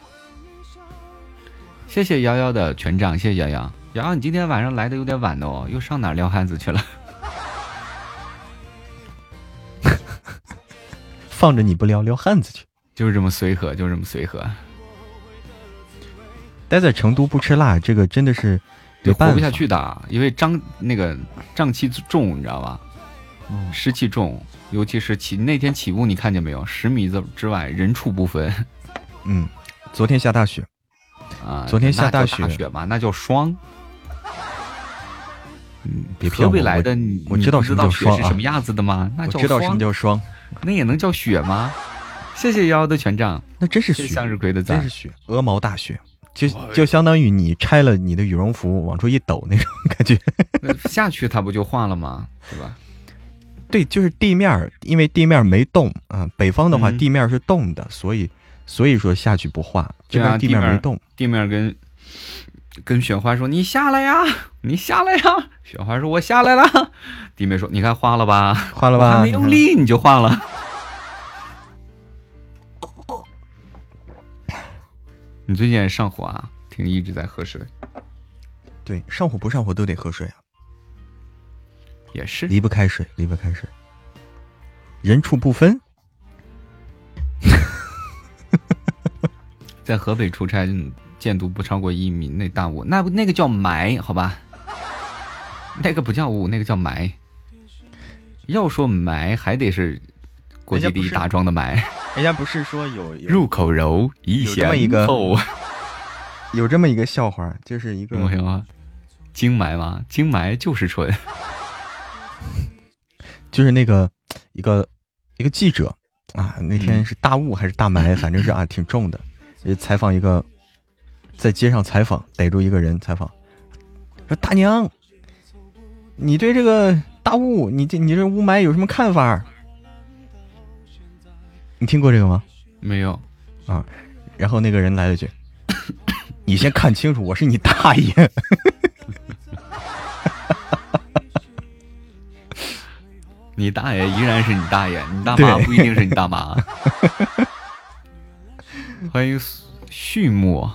Speaker 3: 谢谢幺幺的权杖，谢谢幺幺，瑶瑶，你今天晚上来的有点晚哦，又上哪撩汉子去了？
Speaker 1: 放着你不撩，撩汉子去，
Speaker 3: 就是这么随和，就是这么随和。
Speaker 1: 待在成都不吃辣，这个真的是
Speaker 3: 活不下去的，因为胀那个胀气重，你知道吧？嗯湿气重。尤其是起那天起雾，你看见没有？十米之之外人畜不分。
Speaker 1: 嗯，昨天下大雪
Speaker 3: 啊！
Speaker 1: 昨天下大雪
Speaker 3: 雪嘛，那叫霜。
Speaker 1: 嗯，别河
Speaker 3: 北来的，
Speaker 1: 我知道
Speaker 3: 知
Speaker 1: 道
Speaker 3: 雪是什么样子的吗？那叫
Speaker 1: 知道什么叫霜？
Speaker 3: 那也能叫雪吗？谢谢瑶瑶的权杖，
Speaker 1: 那真是雪，
Speaker 3: 向日葵的
Speaker 1: 真是雪，鹅毛大雪，就就相当于你拆了你的羽绒服往出一抖那种感觉。
Speaker 3: 下去它不就化了吗？对吧？
Speaker 1: 对，就是地面，因为地面没动啊。北方的话，地面是动的，所以所以说下去不化。这边地面没动，
Speaker 3: 地面跟跟雪花说：“你下来呀，你下来呀。”雪花说：“我下来了。”弟妹说：“你看化了吧，
Speaker 1: 化了吧，
Speaker 3: 还没用力你就化了。”你最近上火啊？听一直在喝水。
Speaker 1: 对，上火不上火都得喝水啊。
Speaker 3: 也是
Speaker 1: 离不开水，离不开水，人畜不分。
Speaker 3: 在河北出差，见度不超过一米，那大雾，那不那个叫霾，好吧？那个不叫雾，那个叫霾。要说霾，还得是国际第一大庄的霾。
Speaker 1: 人家不是说有
Speaker 3: 入口柔，一
Speaker 1: 这么一个有这么一个笑话，就是一个
Speaker 3: 什么？精霾吗？精霾就是纯。
Speaker 1: 就是那个一个一个记者啊，那天是大雾还是大霾，反正是啊挺重的。采访一个在街上采访，逮住一个人采访，说大娘，你对这个大雾，你这你这雾霾有什么看法？你听过这个吗？
Speaker 3: 没有
Speaker 1: 啊。然后那个人来了句：“你先看清楚，我是你大爷。”
Speaker 3: 你大爷依然是你大爷，你大妈不一定是你大妈。欢迎畜牧，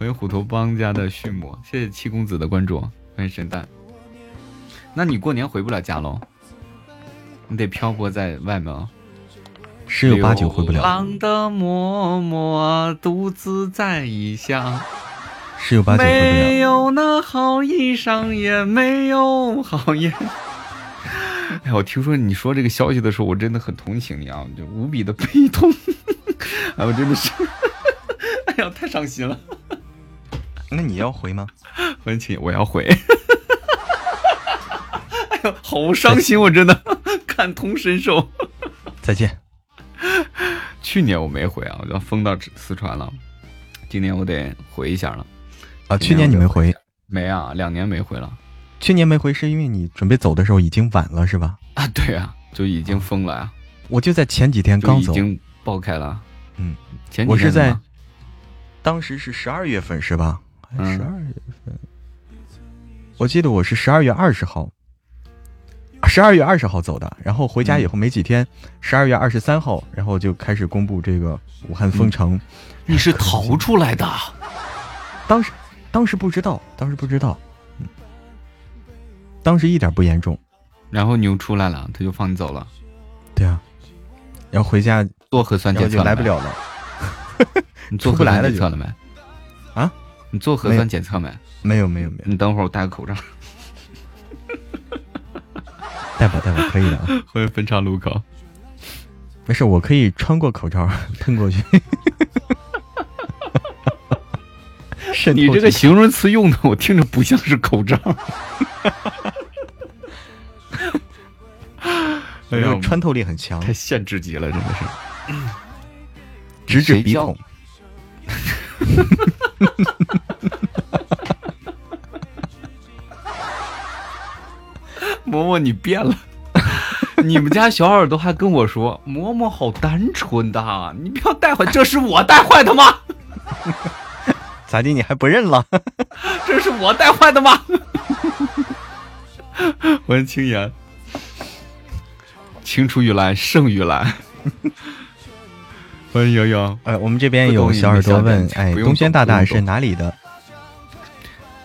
Speaker 3: 欢迎虎头帮家的畜牧，谢谢七公子的关注，欢迎神蛋。那你过年回不了家喽？你得漂泊在外面哦。
Speaker 1: 十有八九回不了。
Speaker 3: 浪的嬷嬷独自在异乡，
Speaker 1: 十有八九回不了。
Speaker 3: 没有那好衣裳，也没有好烟。哎，我听说你说这个消息的时候，我真的很同情你啊，就无比的悲痛。哎，我真的是，哎呀，太伤心了。
Speaker 1: 那你要回吗？
Speaker 3: 文琪，我要回。哎呦，好伤心，我真的 感同身受。
Speaker 1: 再见。
Speaker 3: 去年我没回啊，我就封到四川了。今年我得回一下了。
Speaker 1: 啊，去年你没回？
Speaker 3: 没啊，两年没回了。
Speaker 1: 去年没回是因为你准备走的时候已经晚了，是吧？
Speaker 3: 啊，对啊，就已经封了啊。
Speaker 1: 我就在前几天刚走，
Speaker 3: 已经爆开了。
Speaker 1: 嗯，
Speaker 3: 前几天
Speaker 1: 我是在当时是十二月份是吧？十二月份，我记得我是十二月二十号，十二月二十号走的。然后回家以后没几天，十二月二十三号，然后就开始公布这个武汉封城。
Speaker 3: 你是逃出来的？
Speaker 1: 当时，当时不知道，当时不知道，嗯，当时一点不严重。
Speaker 3: 然后你又出来了，他就放你走了。
Speaker 1: 对啊，然后回家
Speaker 3: 做核酸检测
Speaker 1: 来不了了。
Speaker 3: 你做核酸检测了没？
Speaker 1: 啊？
Speaker 3: 你做核酸检测没？
Speaker 1: 没有没有没有。
Speaker 3: 你等会儿我戴个口罩。
Speaker 1: 戴吧戴吧，可以的。
Speaker 3: 啊。会分叉路口。
Speaker 1: 没事，我可以穿过口罩 喷过去。
Speaker 3: 你这个形容词用的，我听着不像是口罩。
Speaker 1: 哎呀，穿透力很强，
Speaker 3: 太限制级了，真的是。
Speaker 1: 直指鼻孔。
Speaker 3: 嬷嬷，你变了。你们家小耳朵还跟我说：“嬷嬷好单纯的，你不要带坏。”这是我带坏的吗？
Speaker 1: 咋地？你还不认了？
Speaker 3: 这是我带坏的吗？欢迎青岩。青出于蓝胜于蓝。欢迎悠悠。
Speaker 1: 哎，我们这边有小耳朵问：哎，东轩大大是哪里的？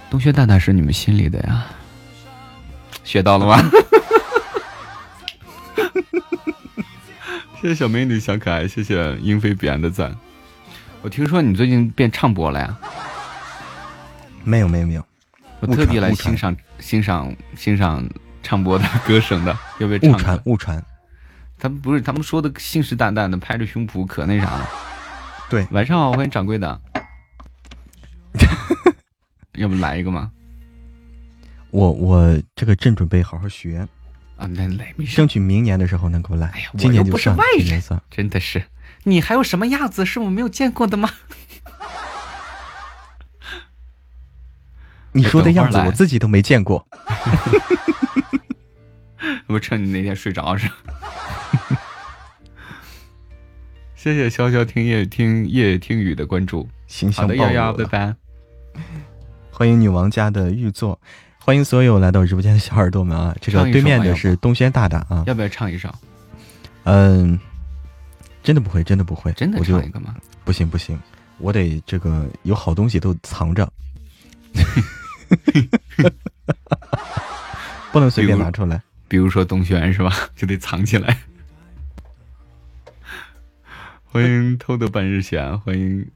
Speaker 3: 东轩大大是你们心里的呀。学到了吗？谢谢小美女小可爱，谢谢英菲彼岸的赞。我听说你最近变唱播了呀？
Speaker 1: 没有没有没有，
Speaker 3: 我特地来欣赏欣赏欣赏唱播的歌声的，要不要唱？
Speaker 1: 误传误传，
Speaker 3: 他们不是他们说的信誓旦旦的，拍着胸脯可那啥了。
Speaker 1: 对，
Speaker 3: 晚上好，欢迎掌柜的。要不来一个吗？
Speaker 1: 我我这个正准备好好学
Speaker 3: 啊，那来，
Speaker 1: 争取明年的时候能够来。
Speaker 3: 哎呀，
Speaker 1: 今年
Speaker 3: 不是外
Speaker 1: 人，
Speaker 3: 真的是，你还有什么样子是我没有见过的吗？
Speaker 1: 你说的样子我自己都没见过。
Speaker 3: 我趁你那天睡着是。谢谢潇潇听夜听夜听雨的关注，
Speaker 1: 好
Speaker 3: 的，幺幺，拜拜。
Speaker 1: 欢迎女王家的玉座。欢迎所有来到直播间的小耳朵们啊！这个对面的是东轩大大啊，
Speaker 3: 要不要唱一首？
Speaker 1: 嗯，真的不会，真的不会，
Speaker 3: 真的唱一个吗？
Speaker 1: 不行不行，我得这个有好东西都藏着，不能随便拿出来。
Speaker 3: 比如说东轩是吧？就得藏起来。欢迎偷得半日闲，欢迎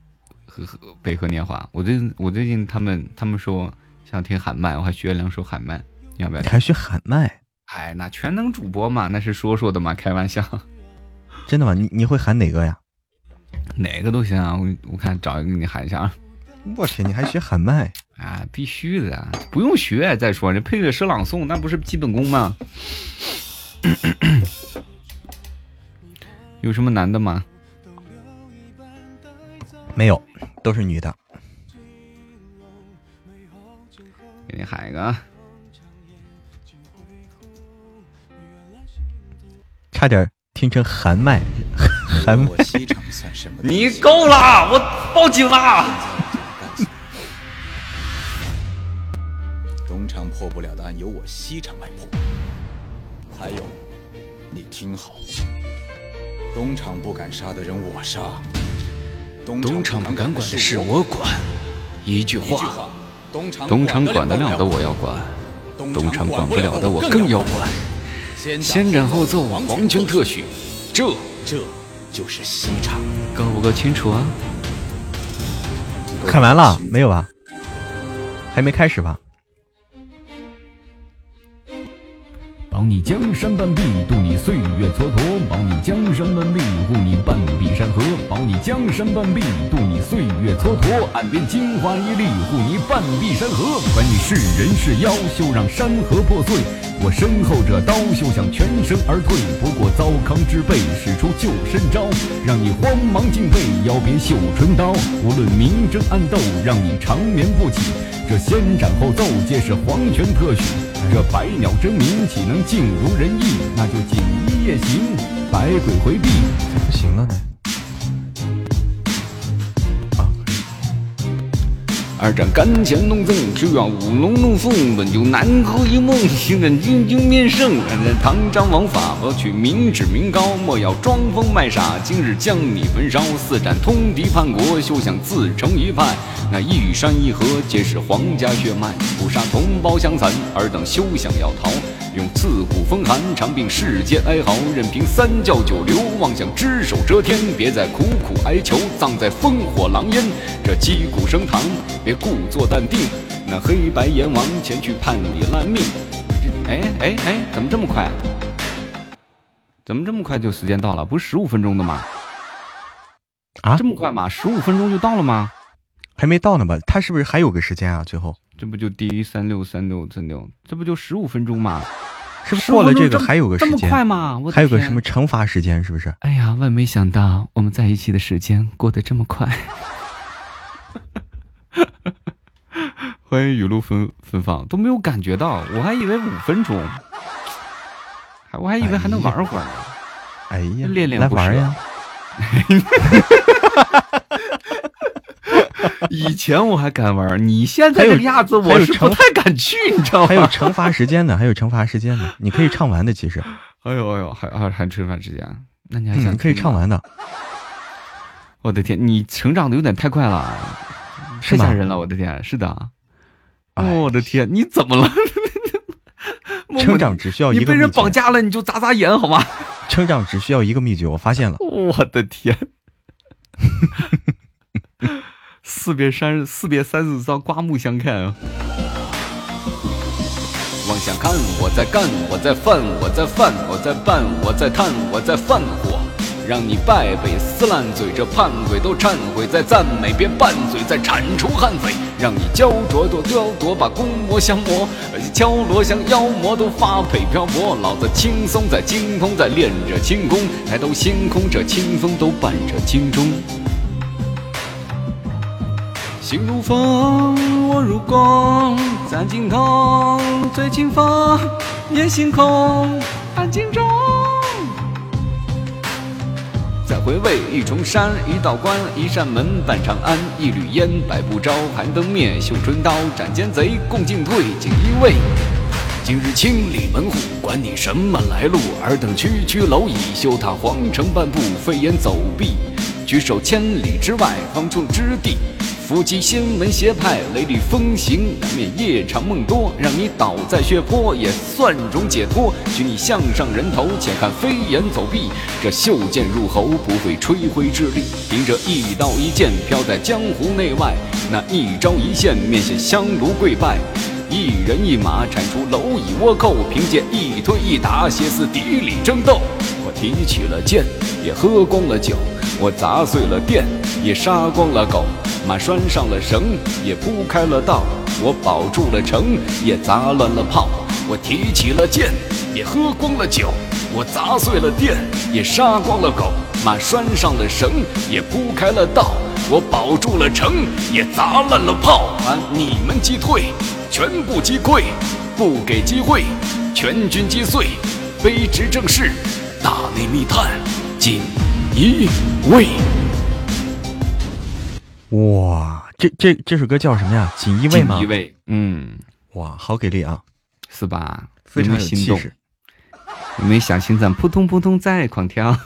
Speaker 3: 和和北河年华。我最我最近他们他们说。想听喊麦，我还学了两首喊麦，你要不要？
Speaker 1: 你还学喊麦？
Speaker 3: 哎，那全能主播嘛，那是说说的嘛，开玩笑。
Speaker 1: 真的吗？你你会喊哪个呀？
Speaker 3: 哪个都行啊，我我看找一个给你喊一下啊。
Speaker 1: 我去，你还学喊麦？
Speaker 3: 啊，必须的，不用学。再说这配乐诗朗诵，那不是基本功吗？有什么难的吗？
Speaker 1: 没有，都是女的。
Speaker 3: 给你喊一个，
Speaker 1: 差点听成韩麦，韩麦。
Speaker 3: 你够了，我报警啦。
Speaker 4: 东厂破不了的案由我西厂来破。还有，你听好，东厂不敢杀的人我杀，
Speaker 3: 东厂不敢管的事我管。一句话。
Speaker 4: 东
Speaker 3: 厂管得了的我要管，东厂管不了的我更要管。先斩后奏，皇权特许，这
Speaker 4: 这就是西厂。
Speaker 3: 够不够清楚啊？
Speaker 1: 看完了没有啊？还没开始吧？
Speaker 5: 保你江山半壁，渡你岁月蹉跎；保你江山半壁，护你半壁山河；保你江山半壁，渡你岁月蹉跎。岸边金花一粒，护你半壁山河。管你是人是妖，休让山河破碎。我身后这刀，休想全身而退。不过糟糠之辈，使出救身招，让你慌忙敬佩。腰边绣春刀，无论明争暗斗，让你长眠不起。这先斩后奏，皆是皇权特许。这百鸟争鸣，岂能尽如人意？那就锦衣夜行，百鬼回避，
Speaker 1: 不行了呢。
Speaker 3: 二战干前农村，只要舞龙弄凤，本就南柯一梦，行人君君面圣。唐张王法，何取民脂民膏？莫要装疯卖傻，今日将你焚烧。四战通敌叛国，休想自成一派。那一山一河，皆是皇家血脉。不杀同胞相残，尔等休想要逃。用刺骨风寒，长病世间哀嚎，任凭三教九流，妄想只手遮天。别再苦苦哀求，葬在烽火狼烟。这击鼓升堂，别故作淡定。那黑白阎王前去判你烂命。哎哎哎，怎么这么快？怎么这么快就时间到了？不是十五分钟的吗？
Speaker 1: 啊，
Speaker 3: 这么快吗？十五分钟就到了吗？
Speaker 1: 还没到呢吧？他是不是还有个时间啊？最后
Speaker 3: 这不就第一三六三六三六，这不就十五分钟吗？
Speaker 1: 是不是过了这个还有个时间？
Speaker 3: 这么快吗？
Speaker 1: 还有个什么惩罚时间？是不是？
Speaker 3: 哎呀，万没想到我们在一起的时间过得这么快。欢迎雨露芬芬芳，都没有感觉到，我还以为五分钟，还我还以为还能玩会儿呢。
Speaker 1: 哎呀，
Speaker 3: 练练
Speaker 1: 来玩呀！
Speaker 3: 以前我还敢玩，你现在这个样子，我是不太敢去，你知道吗？
Speaker 1: 还有惩罚时间呢，还有惩罚时间呢，你可以 唱完的，其实。
Speaker 3: 哎呦哎呦，还还还惩罚时间？那你还想？
Speaker 1: 可以唱完的。
Speaker 3: 我的天，你成长的有点太快了，太吓人了！我的天，是的。我的天，你怎么了？
Speaker 1: 成长只需要一个。
Speaker 3: 你被人绑架了，你就眨眨眼好吗？
Speaker 1: 成长只需要一个秘诀，我发现了。
Speaker 3: 我的天。四别山，四别三十遭刮目相看啊！望想看，我在干，我在犯，我在犯，我在办，我在探，我在犯火，让你败北撕烂嘴，这叛鬼都忏悔，在赞美，别拌嘴，在铲除悍匪，让你焦灼多雕琢，把弓魔降魔，敲锣响妖魔都发配漂泊，老子轻松在精通，在练着轻功，抬头星空，这清风都伴着轻钟。心如风，我如弓，在尽头最清风，夜星空，安静中。再回味一重山，一道关，一扇门，半长安，一缕烟，百步朝，寒灯灭，绣春刀，斩奸贼，共进退，锦衣卫。今日清理门户，管你什么来路，尔等区区蝼蚁，休踏皇城半步，飞檐走壁，举手千里之外，方寸之地。伏击仙门邪派，雷厉风行，难免夜长梦多，让你倒在血泊也算种解脱。举你项上人头，且看飞檐走壁，这袖剑入喉，不费吹灰之力。凭着一刀一剑，飘在江湖内外，那一招一线，面现香炉跪拜。一人一马铲除蝼蚁倭寇，凭借一推一打，歇斯底里。争斗。我提起了剑，也喝光了酒；我砸碎了店，也杀光了狗。马拴上了绳，也铺开了道；我保住了城，也砸乱了炮。我提起了剑，也喝光了酒；我砸碎了店，也杀光了狗。马拴上了绳，也铺开了道；我保住了城，也砸烂了炮。把你们击退，全部击溃，不给机会，全军击碎。卑职正是大内密探锦衣卫。
Speaker 1: 哇，这这这首歌叫什么呀？锦衣卫吗？
Speaker 3: 锦衣卫，嗯，
Speaker 1: 哇，好给力啊，
Speaker 3: 是吧？
Speaker 1: 非常有
Speaker 3: 气势。
Speaker 1: 有
Speaker 3: 没有小心脏扑通扑通在狂跳？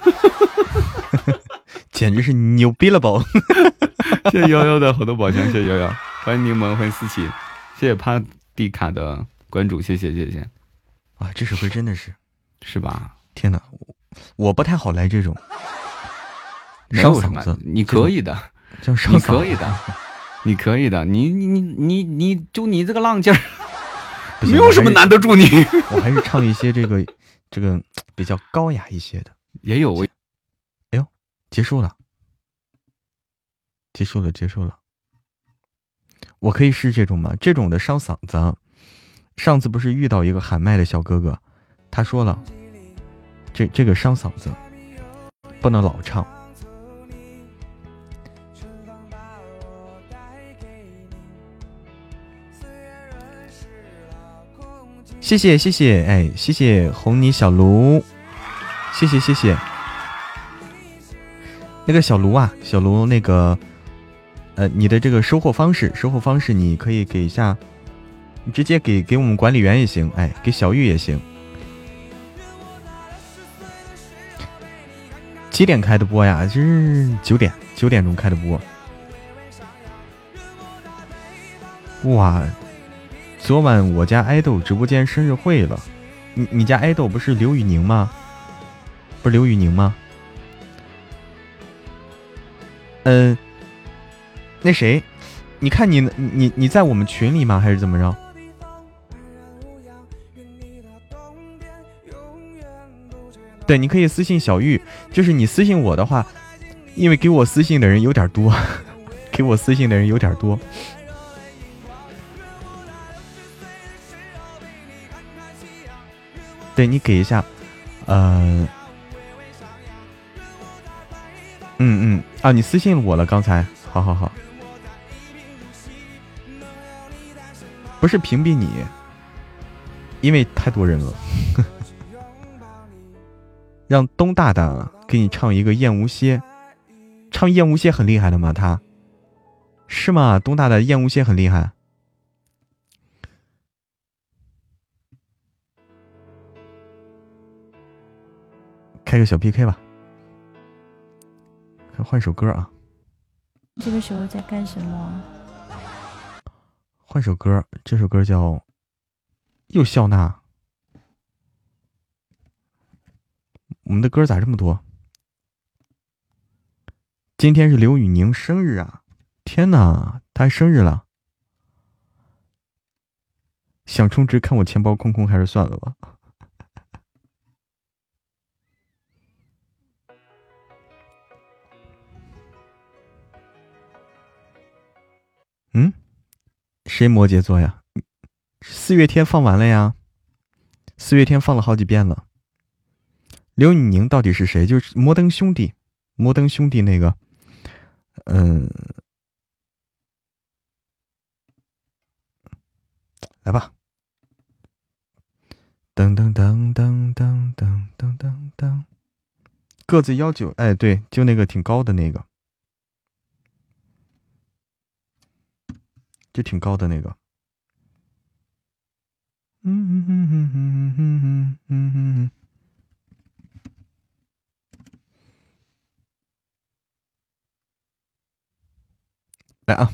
Speaker 1: 简直是牛逼了宝！
Speaker 3: 谢 谢悠悠的好多宝箱，谢谢悠悠，欢迎柠檬，欢迎思琪，谢谢帕蒂卡的关注，谢谢谢谢。
Speaker 1: 啊，这首歌真的是，
Speaker 3: 是吧？
Speaker 1: 天哪，我不太好来这种
Speaker 3: 伤嗓子，你可以的。你可以的，你可以的，你你你你就你这个浪劲儿，没有什么难得住你。
Speaker 1: 我还是唱一些这个这个比较高雅一些的，
Speaker 3: 也有。
Speaker 1: 哎呦，结束了，结束了，结束了。我可以试这种吗？这种的伤嗓子。上次不是遇到一个喊麦的小哥哥，他说了，这这个伤嗓子不能老唱。谢谢谢谢，哎，谢谢红泥小卢，谢谢谢谢。那个小卢啊，小卢那个呃，你的这个收货方式，收货方式你可以给一下，你直接给给我们管理员也行，哎，给小玉也行。几点开的播呀？是九点，九点钟开的播。哇，昨晚我家爱豆直播间生日会了，你你家爱豆不是刘宇宁吗？不是刘宇宁吗？嗯，那谁，你看你你你在我们群里吗？还是怎么着？对，你可以私信小玉，就是你私信我的话，因为给我私信的人有点多，给我私信的人有点多。对你给一下，呃，嗯嗯啊，你私信我了，刚才，好好好，不是屏蔽你，因为太多人了，让东大大给你唱一个《燕无歇》，唱《燕无歇》很厉害的吗？他是吗？东大的《燕无歇》很厉害。开个小 PK 吧，换首歌啊！
Speaker 6: 这个时候在干什么？
Speaker 1: 换首歌，这首歌叫《又笑纳》。我们的歌咋这么多？今天是刘宇宁生日啊！天哪，他还生日了！想充值，看我钱包空空，还是算了吧。谁摩羯座呀？四月天放完了呀，四月天放了好几遍了。刘宇宁到底是谁？就是摩登兄弟，摩登兄弟那个，嗯，来吧，噔噔噔噔噔噔噔噔噔，个子幺九，哎，对，就那个挺高的那个。就挺高的那个，嗯嗯嗯嗯嗯嗯嗯嗯，来啊！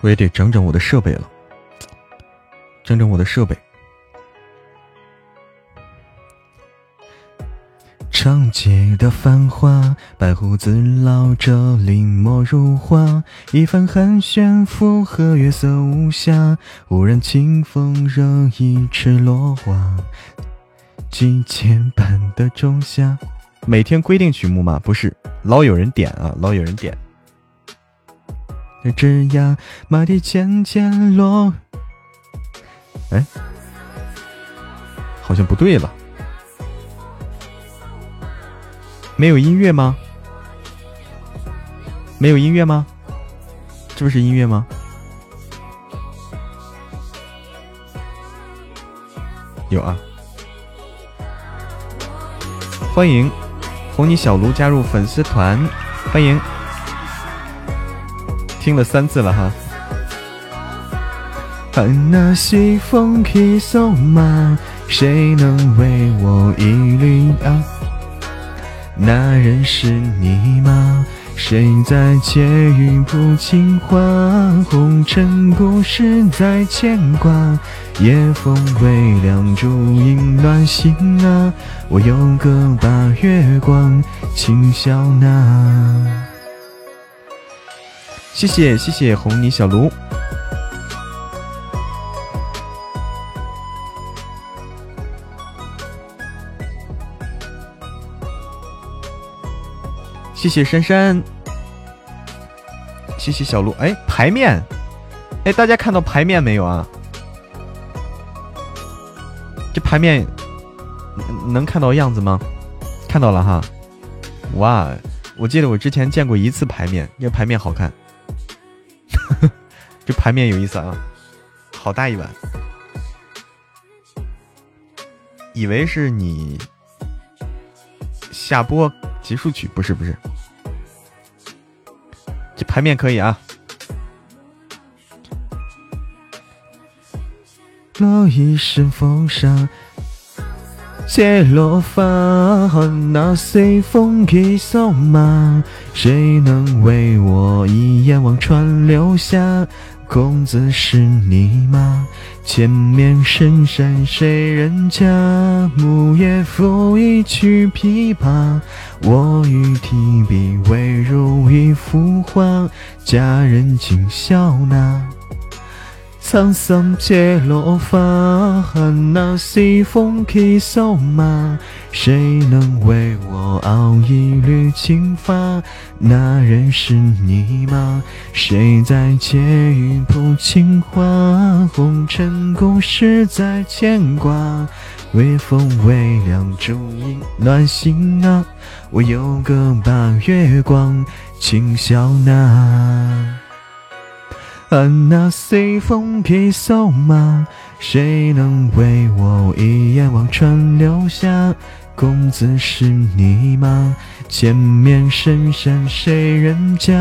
Speaker 1: 我也得整整我的设备了，整整我的设备。长街的繁华，白胡子老者临摹如画，一番寒暄附和月色无暇，忽然清风惹一池落花，几千般的仲夏。每天规定曲目吗？不是，老有人点啊，老有人点。枝桠马蹄渐渐落，哎，好像不对了。没有音乐吗？没有音乐吗？这不是音乐吗？有啊！欢迎红泥小卢加入粉丝团，欢迎！听了三次了哈。看那西风披瘦马，谁能为我一缕啊？那人是你吗？谁在窃语不情话？红尘故事在牵挂，夜风微凉，烛影暖心啊。我有个把月光轻笑纳。谢谢谢谢红泥小炉。谢谢珊珊，谢谢小鹿。哎，牌面，哎，大家看到牌面没有啊？这牌面能看到样子吗？看到了哈。哇，我记得我之前见过一次牌面，这牌面好看。这牌面有意思啊，好大一碗。以为是你下播结束曲不是不是，这牌面可以啊。落一身风沙，借落发，那随风给扫码，谁能为我一眼望穿留下？公子是你吗？前面深山谁人家？木叶抚一曲琵琶，我欲提笔未如一幅画，佳人请笑纳。沧桑皆落发，那西风起瘦马，谁能为我熬一缕青发？那人是你吗？谁在借雨谱情话？红尘故事在牵挂，微风微凉，烛影暖心啊！我有个把月光，请笑纳。看那随风披瘦马，谁能为我一眼望穿留下？公子是你吗？前面深山谁人家？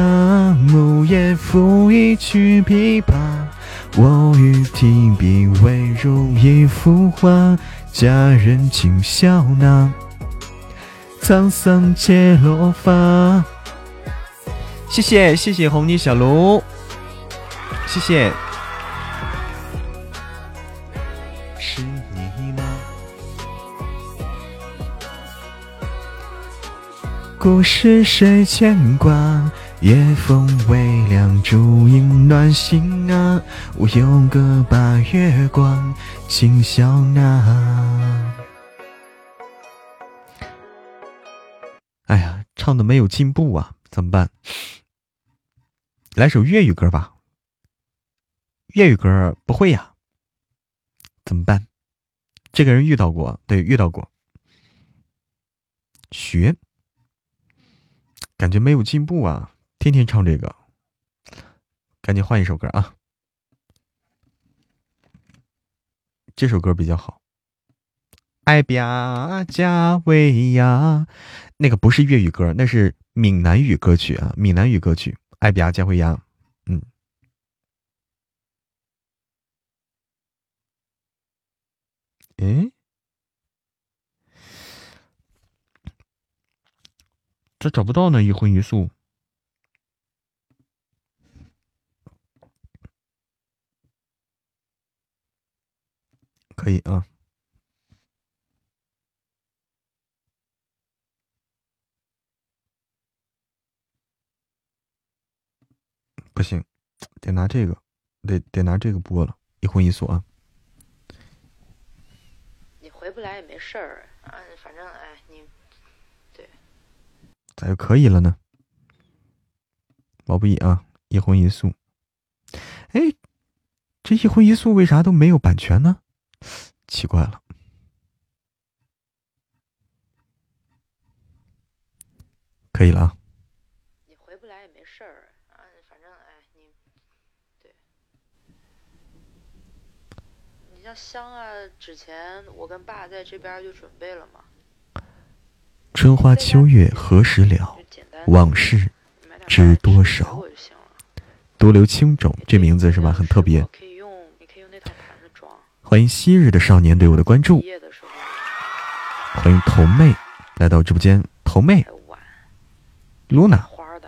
Speaker 1: 木叶抚一曲琵琶，我欲提笔未如一幅画，佳人请笑纳。沧桑借落发，谢谢谢谢红泥小炉。谢谢。是你吗？故事谁牵挂？夜风微凉，烛影暖心啊！我有个把月光，请笑纳。哎呀，唱的没有进步啊，怎么办？来首粤语歌吧。粤语歌不会呀，怎么办？这个人遇到过，对，遇到过。学，感觉没有进步啊！天天唱这个，赶紧换一首歌啊！这首歌比较好。爱别加维亚，那个不是粤语歌，那是闽南语歌曲啊，闽南语歌曲。爱别加维亚。哎，这找不到呢，一荤一素，可以啊，不行，得拿这个，得得拿这个播了，一荤一素啊。
Speaker 7: 回不来也没事儿，啊，反正哎，你对，
Speaker 1: 咋就可以了呢？毛不易啊，一荤一素。哎，这一荤一素为啥都没有版权呢？奇怪了。可以了啊。
Speaker 7: 你回不来也没事儿，啊，反正哎，你对。香啊，之前我跟爸在这边就准备了嘛。
Speaker 1: 春花秋月何时了？往事知多少？独留青冢，这名字是吧？很特别。欢迎昔日的少年对我的关注。欢迎头妹来到直播间，头妹。露娜，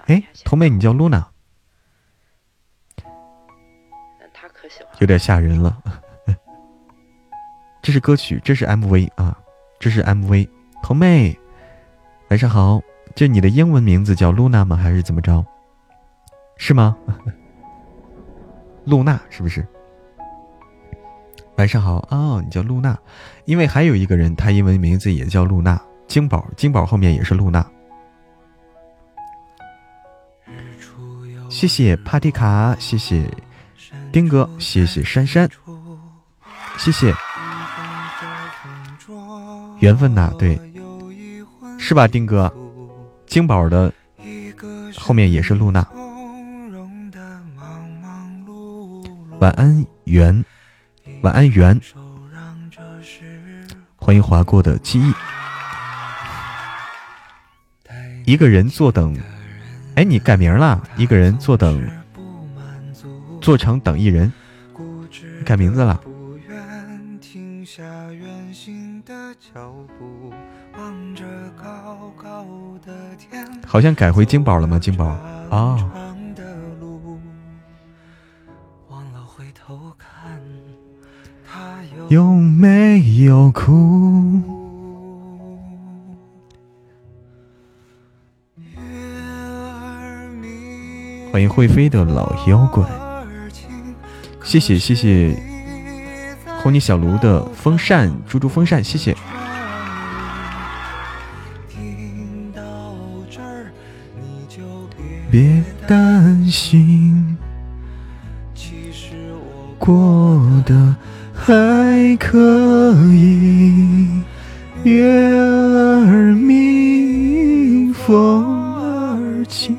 Speaker 1: 哎，头妹，你叫露娜。有点吓人了。这是歌曲，这是 MV 啊，这是 MV。头妹，晚上好。这你的英文名字叫露娜吗？还是怎么着？是吗？露娜是不是？晚上好哦，你叫露娜，因为还有一个人，他英文名字也叫露娜，金宝，金宝后面也是露娜。谢谢帕蒂卡，谢谢丁哥，谢谢珊珊，谢谢。缘分呐，对，是吧，丁哥？金宝的后面也是露娜。晚安，缘，晚安，缘。欢迎划过的记忆。一个人坐等，哎，你改名了，一个人坐等，坐成等一人，改名字了。好像改回金宝了吗？金宝啊。有没有哭？欢迎会飞的老妖怪，谢谢谢谢红泥小炉的风扇，猪猪风扇，谢谢。别担心，其实我过得还可以。月儿明，风儿轻。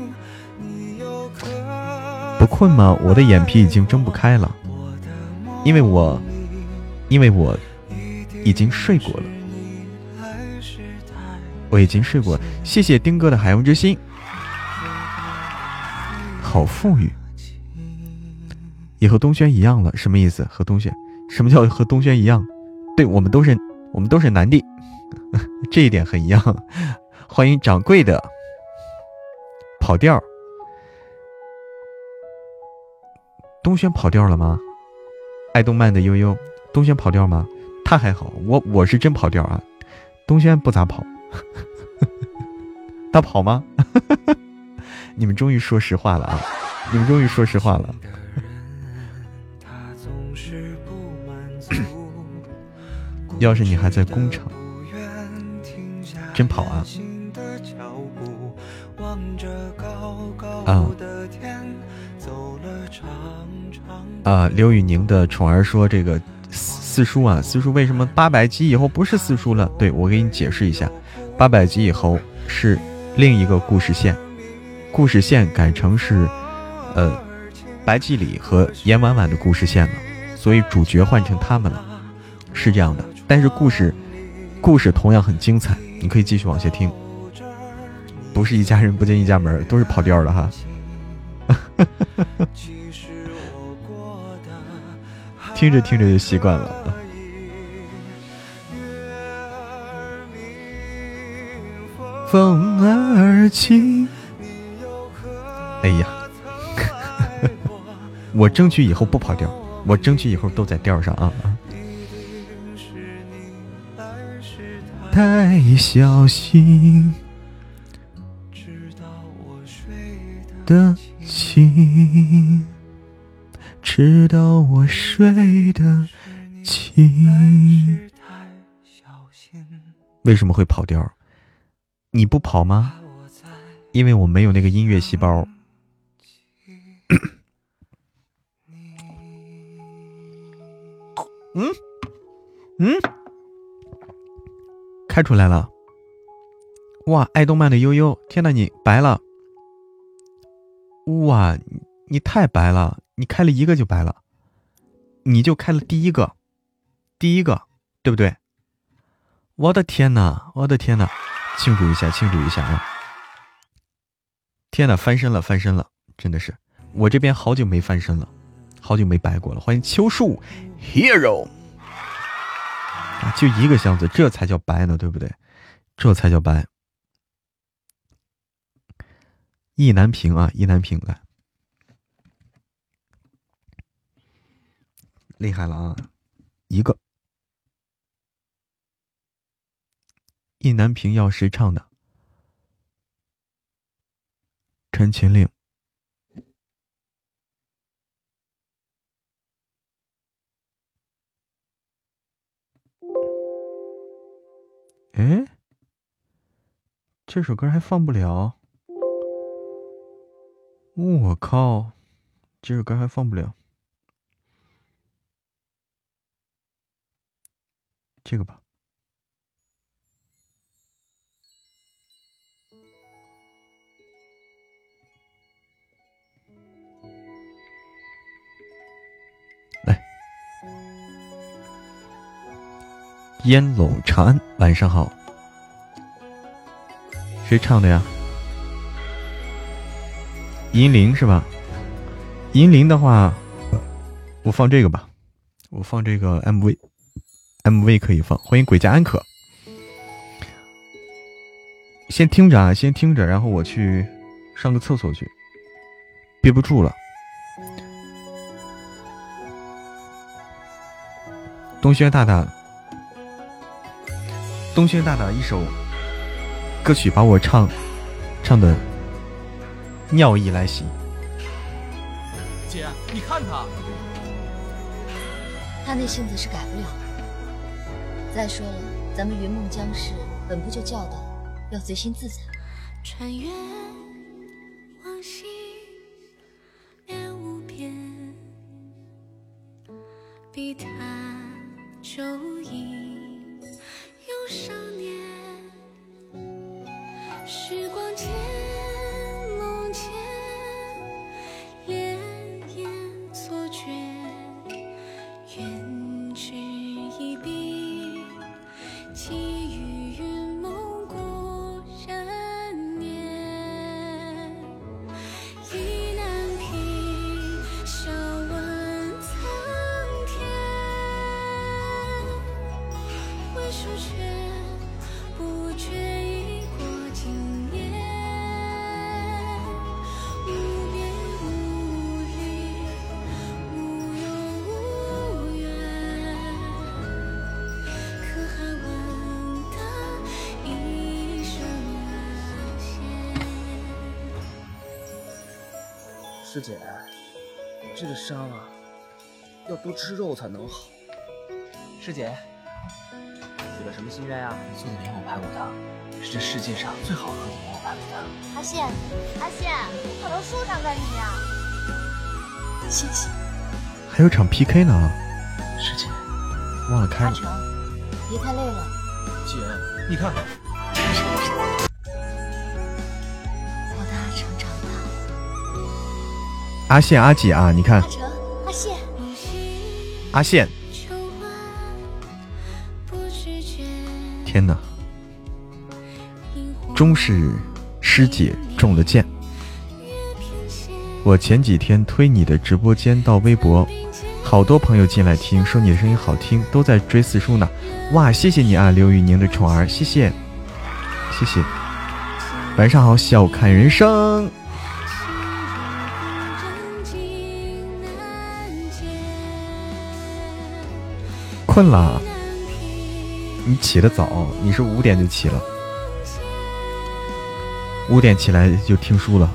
Speaker 1: 不困吗？我的眼皮已经睁不开了，因为我，因为我已经睡过了，我已经睡过。谢谢丁哥的海洋之心。好富裕，也和东轩一样了，什么意思？和东轩，什么叫和东轩一样？对我们都是，我们都是男的，这一点很一样。欢迎掌柜的跑调，东轩跑调了吗？爱动漫的悠悠，东轩跑调吗？他还好，我我是真跑调啊。东轩不咋跑，他跑吗？你们终于说实话了啊！你们终于说实话了。要是你还在工厂，真跑啊！啊啊！刘宇宁的宠儿说：“这个四叔啊，四叔为什么八百级以后不是四叔了？”对我给你解释一下，八百级以后是另一个故事线。故事线改成是，呃，白季礼和严婉婉的故事线了，所以主角换成他们了，是这样的。但是故事，故事同样很精彩，你可以继续往下听。不是一家人不进一家门，都是跑调的哈。听着听着就习惯了。风儿轻。哎呀，我争取以后不跑调，我争取以后都在调上啊啊！太小心，的轻，知道我睡得轻。为什么会跑调？你不跑吗？因为我没有那个音乐细胞。嗯嗯，开出来了！哇，爱动漫的悠悠，天呐，你白了！哇，你太白了！你开了一个就白了，你就开了第一个，第一个，对不对？我的天呐，我的天呐，庆祝一下，庆祝一下啊！天呐，翻身了，翻身了，真的是，我这边好久没翻身了。好久没白过了，欢迎秋树 hero，就一个箱子，这才叫白呢，对不对？这才叫白。意难平啊，意难平来，厉害了啊！一个意难平要谁唱的？陈情令。哎，这首歌还放不了！我靠，这首歌还放不了。这个吧，烟笼长安，晚上好。谁唱的呀？银铃是吧？银铃的话，我放这个吧，我放这个 MV，MV 可以放。欢迎鬼家安可，先听着啊，先听着，然后我去上个厕所去，憋不住了。东轩大大，东轩大大一首歌曲把我唱唱的尿意来袭。
Speaker 8: 姐，你看他，
Speaker 9: 他那性子是改不了的。再说了，咱们云梦江氏本不就教导要随心自在。
Speaker 2: 穿越往昔，恋无边，笔谈。酒
Speaker 8: 师姐，这个伤啊，要多吃肉才能好。师姐，许了什么心愿呀？做的莲藕排骨汤是这世界上最好喝的莲藕排骨汤。
Speaker 9: 阿羡，阿羡，你跑到树上干什么呀？谢谢。
Speaker 1: 还有场 PK 呢，
Speaker 8: 师姐，
Speaker 1: 忘了开了。
Speaker 9: 阿成，别太累了。
Speaker 8: 姐，你看，
Speaker 9: 阿
Speaker 1: 羡阿姐啊，你看
Speaker 9: 阿羡，
Speaker 1: 阿羡，天哪！终是师姐中了箭。我前几天推你的直播间到微博，好多朋友进来听，说你的声音好听，都在追四叔呢。哇，谢谢你啊，刘宇宁的宠儿，谢谢，谢谢。晚上好，笑看人生。困了，你起得早，你是五点就起了，五点起来就听书了。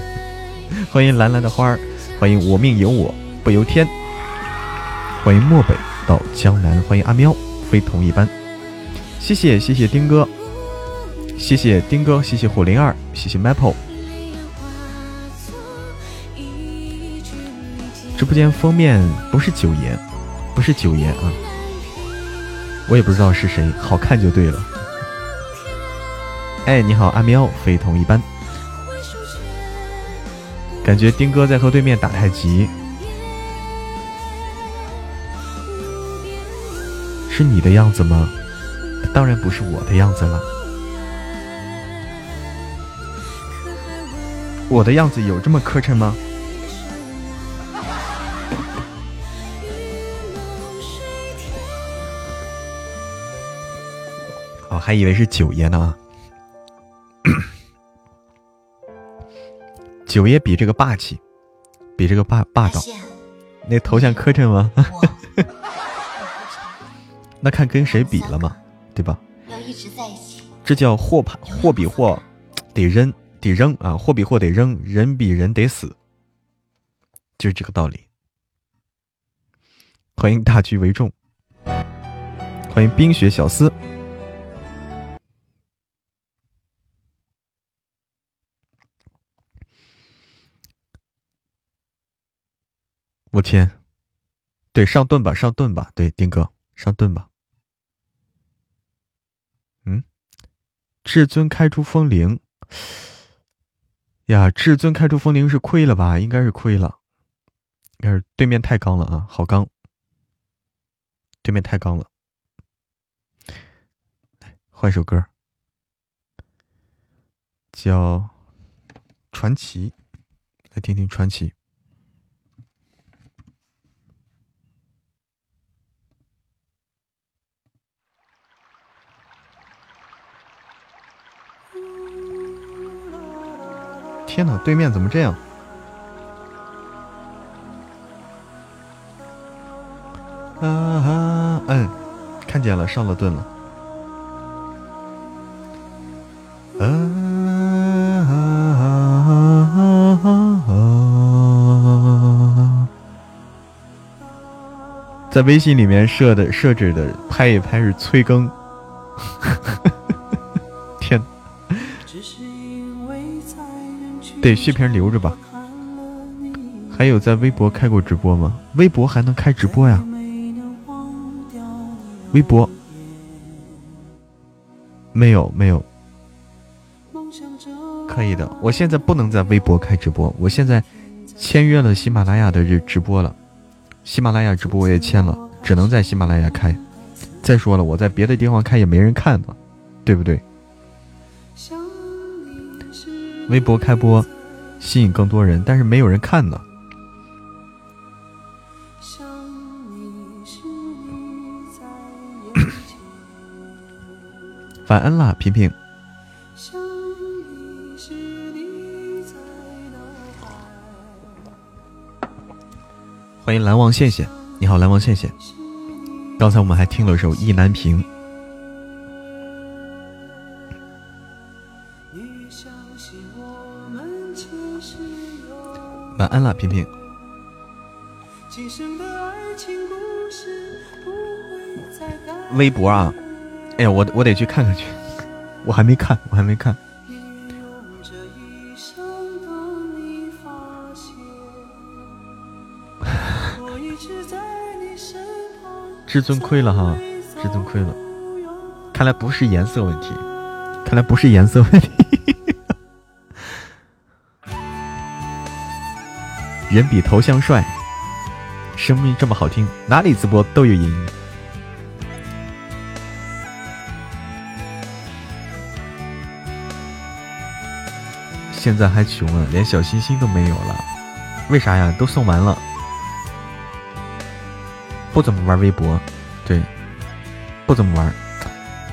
Speaker 1: 欢迎蓝蓝的花儿，欢迎我命由我不由天，欢迎漠北到江南，欢迎阿喵非同一般，谢谢谢谢丁哥，谢谢丁哥，谢谢火灵儿，谢谢 Maple。直播间封面不是九爷，不是九爷啊，我也不知道是谁，好看就对了。哎，你好，阿喵，非同一般。感觉丁哥在和对面打太极，是你的样子吗？当然不是我的样子了。我的样子有这么磕碜吗？还以为是九爷呢。九爷比这个霸气，比这个霸霸道。那头像磕碜吗？那看跟谁比了嘛，对吧？
Speaker 9: 要一直在一起。
Speaker 1: 这叫货盘货比货得扔得扔啊，货比货得扔，人比人得死，就是这个道理。欢迎大局为重，欢迎冰雪小司。我天，对，上盾吧，上盾吧，对，丁哥，上盾吧。嗯，至尊开出风铃呀，至尊开出风铃是亏了吧？应该是亏了，应该是对面太刚了啊，好刚，对面太刚了。换首歌，叫《传奇》。来听听传奇。天哪，对面怎么这样？啊，嗯，看见了，上了盾了。在微信里面设的设置的拍一拍是催更，对，血瓶留着吧。还有在微博开过直播吗？微博还能开直播呀？微博没有没有，可以的。我现在不能在微博开直播，我现在签约了喜马拉雅的直直播了，喜马拉雅直播我也签了，只能在喜马拉雅开。再说了，我在别的地方开也没人看呢，对不对？微博开播，吸引更多人，但是没有人看呢。晚安啦，平平。欢迎蓝忘羡羡你好，蓝忘羡羡。刚才我们还听了首意难平。晚安了，平平。微博啊，哎呀，我我得去看看去，我还没看，我还没看。至尊亏了哈，至尊亏了，看来不是颜色问题，看来不是颜色问题。人比头像帅，声音这么好听，哪里直播都有赢。现在还穷啊，连小心心都没有了，为啥呀？都送完了，不怎么玩微博，对，不怎么玩，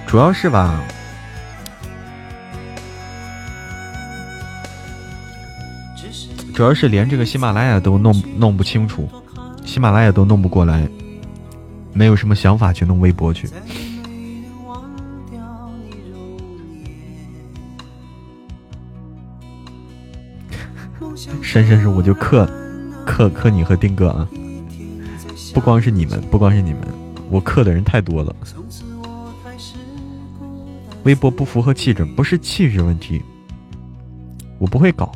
Speaker 1: 主要是吧。主要是连这个喜马拉雅都弄弄不清楚，喜马拉雅都弄不过来，没有什么想法去弄微博去。珊珊是：“我就克克克你和丁哥啊，不光是你们，不光是你们，我克的人太多了。微博不符合气质，不是气质问题，我不会搞。”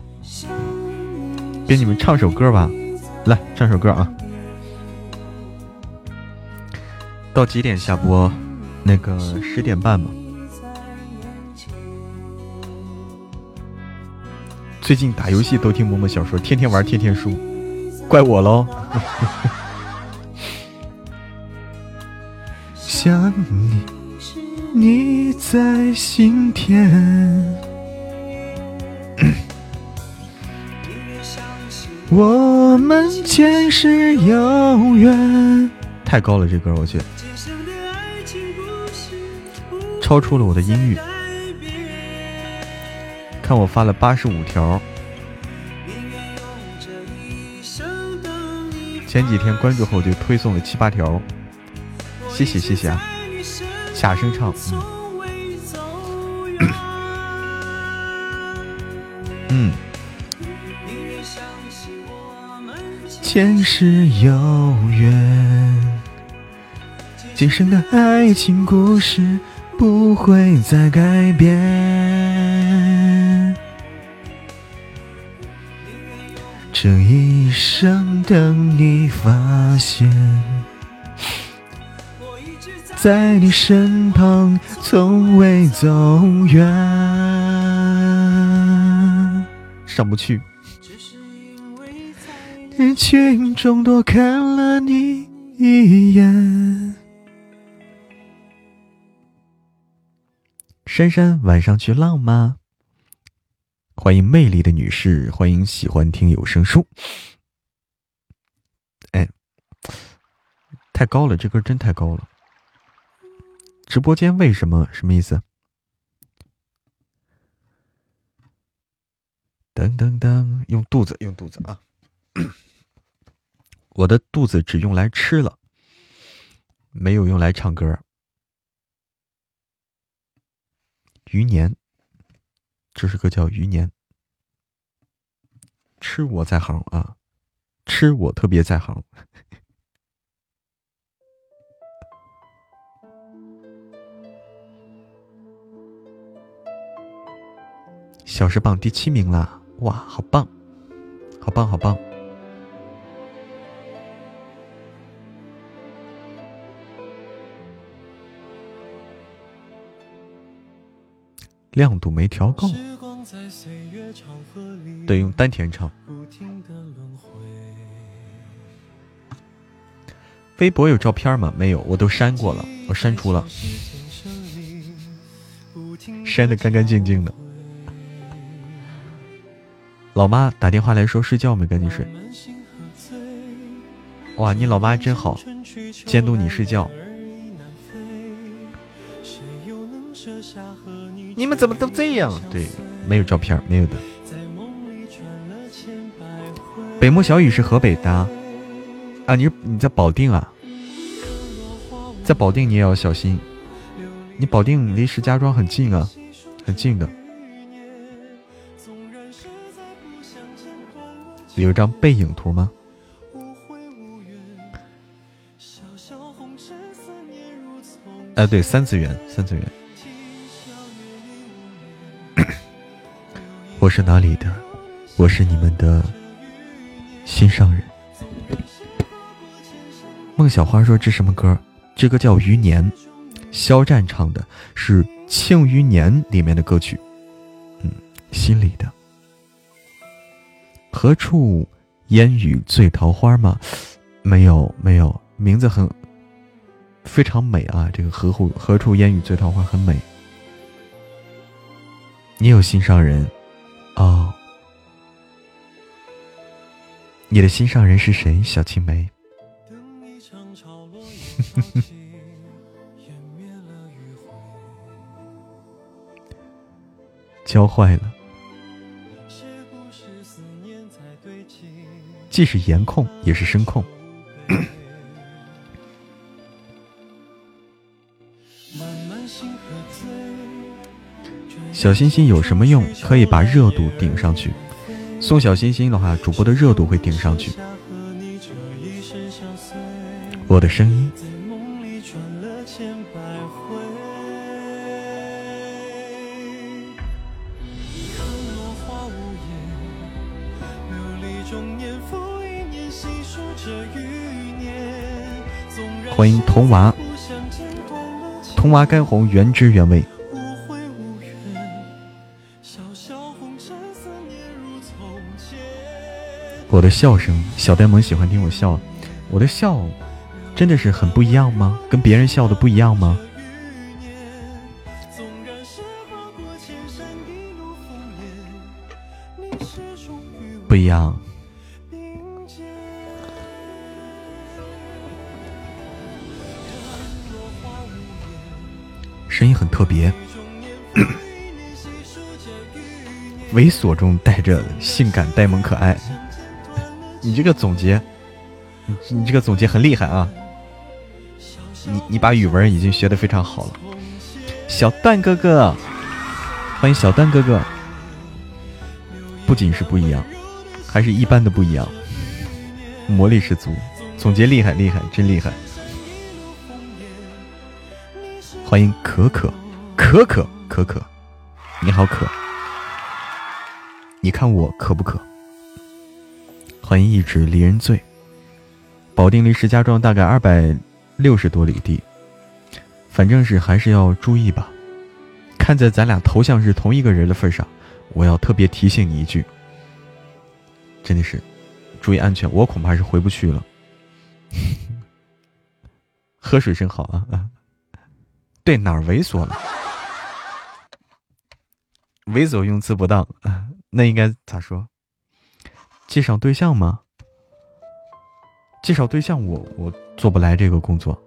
Speaker 1: 给你们唱首歌吧，来唱首歌啊！到几点下播？那个十点半吧。最近打游戏都听某某小说，天天玩天天输，怪我喽！想你，你在心田。我们前世有缘，太高了，这歌我去，超出了我的音域。看我发了八十五条，前几天关注后就推送了七八条，谢谢谢谢啊，假声唱，嗯。前世有缘，今生的爱情故事不会再改变。这一生等你发现，在你身旁从未走远。上不去。人群中多看了你一眼。珊珊，晚上去浪吗？欢迎魅力的女士，欢迎喜欢听有声书。哎，太高了，这歌真太高了。直播间为什么？什么意思？噔噔噔，用肚子，用肚子啊！我的肚子只用来吃了，没有用来唱歌。余年，这是个叫余年。吃我在行啊，吃我特别在行。小时榜第七名啦！哇，好棒，好棒，好棒！亮度没调够，得用丹田唱。微博有照片吗？没有，我都删过了，我删除了，删的干干净净的。老妈打电话来说睡觉没，赶紧睡。哇，你老妈真好，监督你睡觉。你们怎么都这样？对，没有照片，没有的。北漠小雨是河北的啊，你你在保定啊？在保定你也要小心，你保定离石家庄很近啊，很近的。有一张背影图吗？哎，对，三次元，三次元。我是哪里的？我是你们的心上人。孟小花说：“这什么歌？这个叫《余年》，肖战唱的，是《庆余年》里面的歌曲。嗯，心里的。”何处烟雨醉桃花吗？没有，没有，名字很非常美啊！这个何处何处烟雨醉桃花很美。你有心上人哦？你的心上人是谁？小青梅。教坏了。既是颜控，也是声控。小心心有什么用？可以把热度顶上去。送小心心的话，主播的热度会顶上去。我的声音。欢迎童娃，童娃干红原汁原味。我的笑声，小呆萌喜欢听我笑。我的笑，真的是很不一样吗？跟别人笑的不一样吗？不一样。声音很特别，猥琐中带着性感、呆萌、可爱。你这个总结，你你这个总结很厉害啊！你你把语文已经学的非常好了，小段哥哥，欢迎小段哥哥。不仅是不一样，还是一般的不一样，魔力十足，总结厉害厉害，真厉害。欢迎可可，可可可可，你好可，你看我可不可？欢迎一直离人醉。保定离石家庄大概二百六十多里地，反正是还是要注意吧。看在咱俩头像是同一个人的份上，我要特别提醒你一句，真的是注意安全，我恐怕是回不去了。喝水真好啊啊！对哪儿猥琐了？猥琐用词不当，那应该咋说？介绍对象吗？介绍对象，我我做不来这个工作，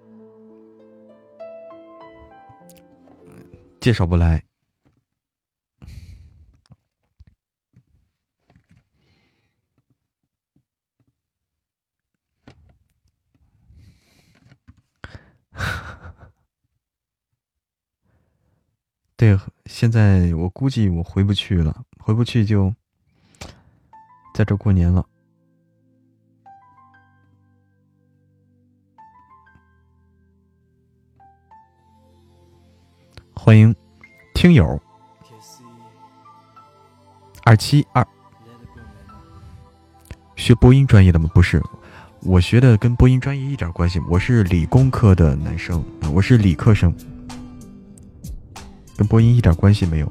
Speaker 1: 介绍不来。对，现在我估计我回不去了，回不去就在这过年了。欢迎听友二七二，学播音专业的吗？不是，我学的跟播音专业一点关系。我是理工科的男生，我是理科生，跟播音一点关系没有。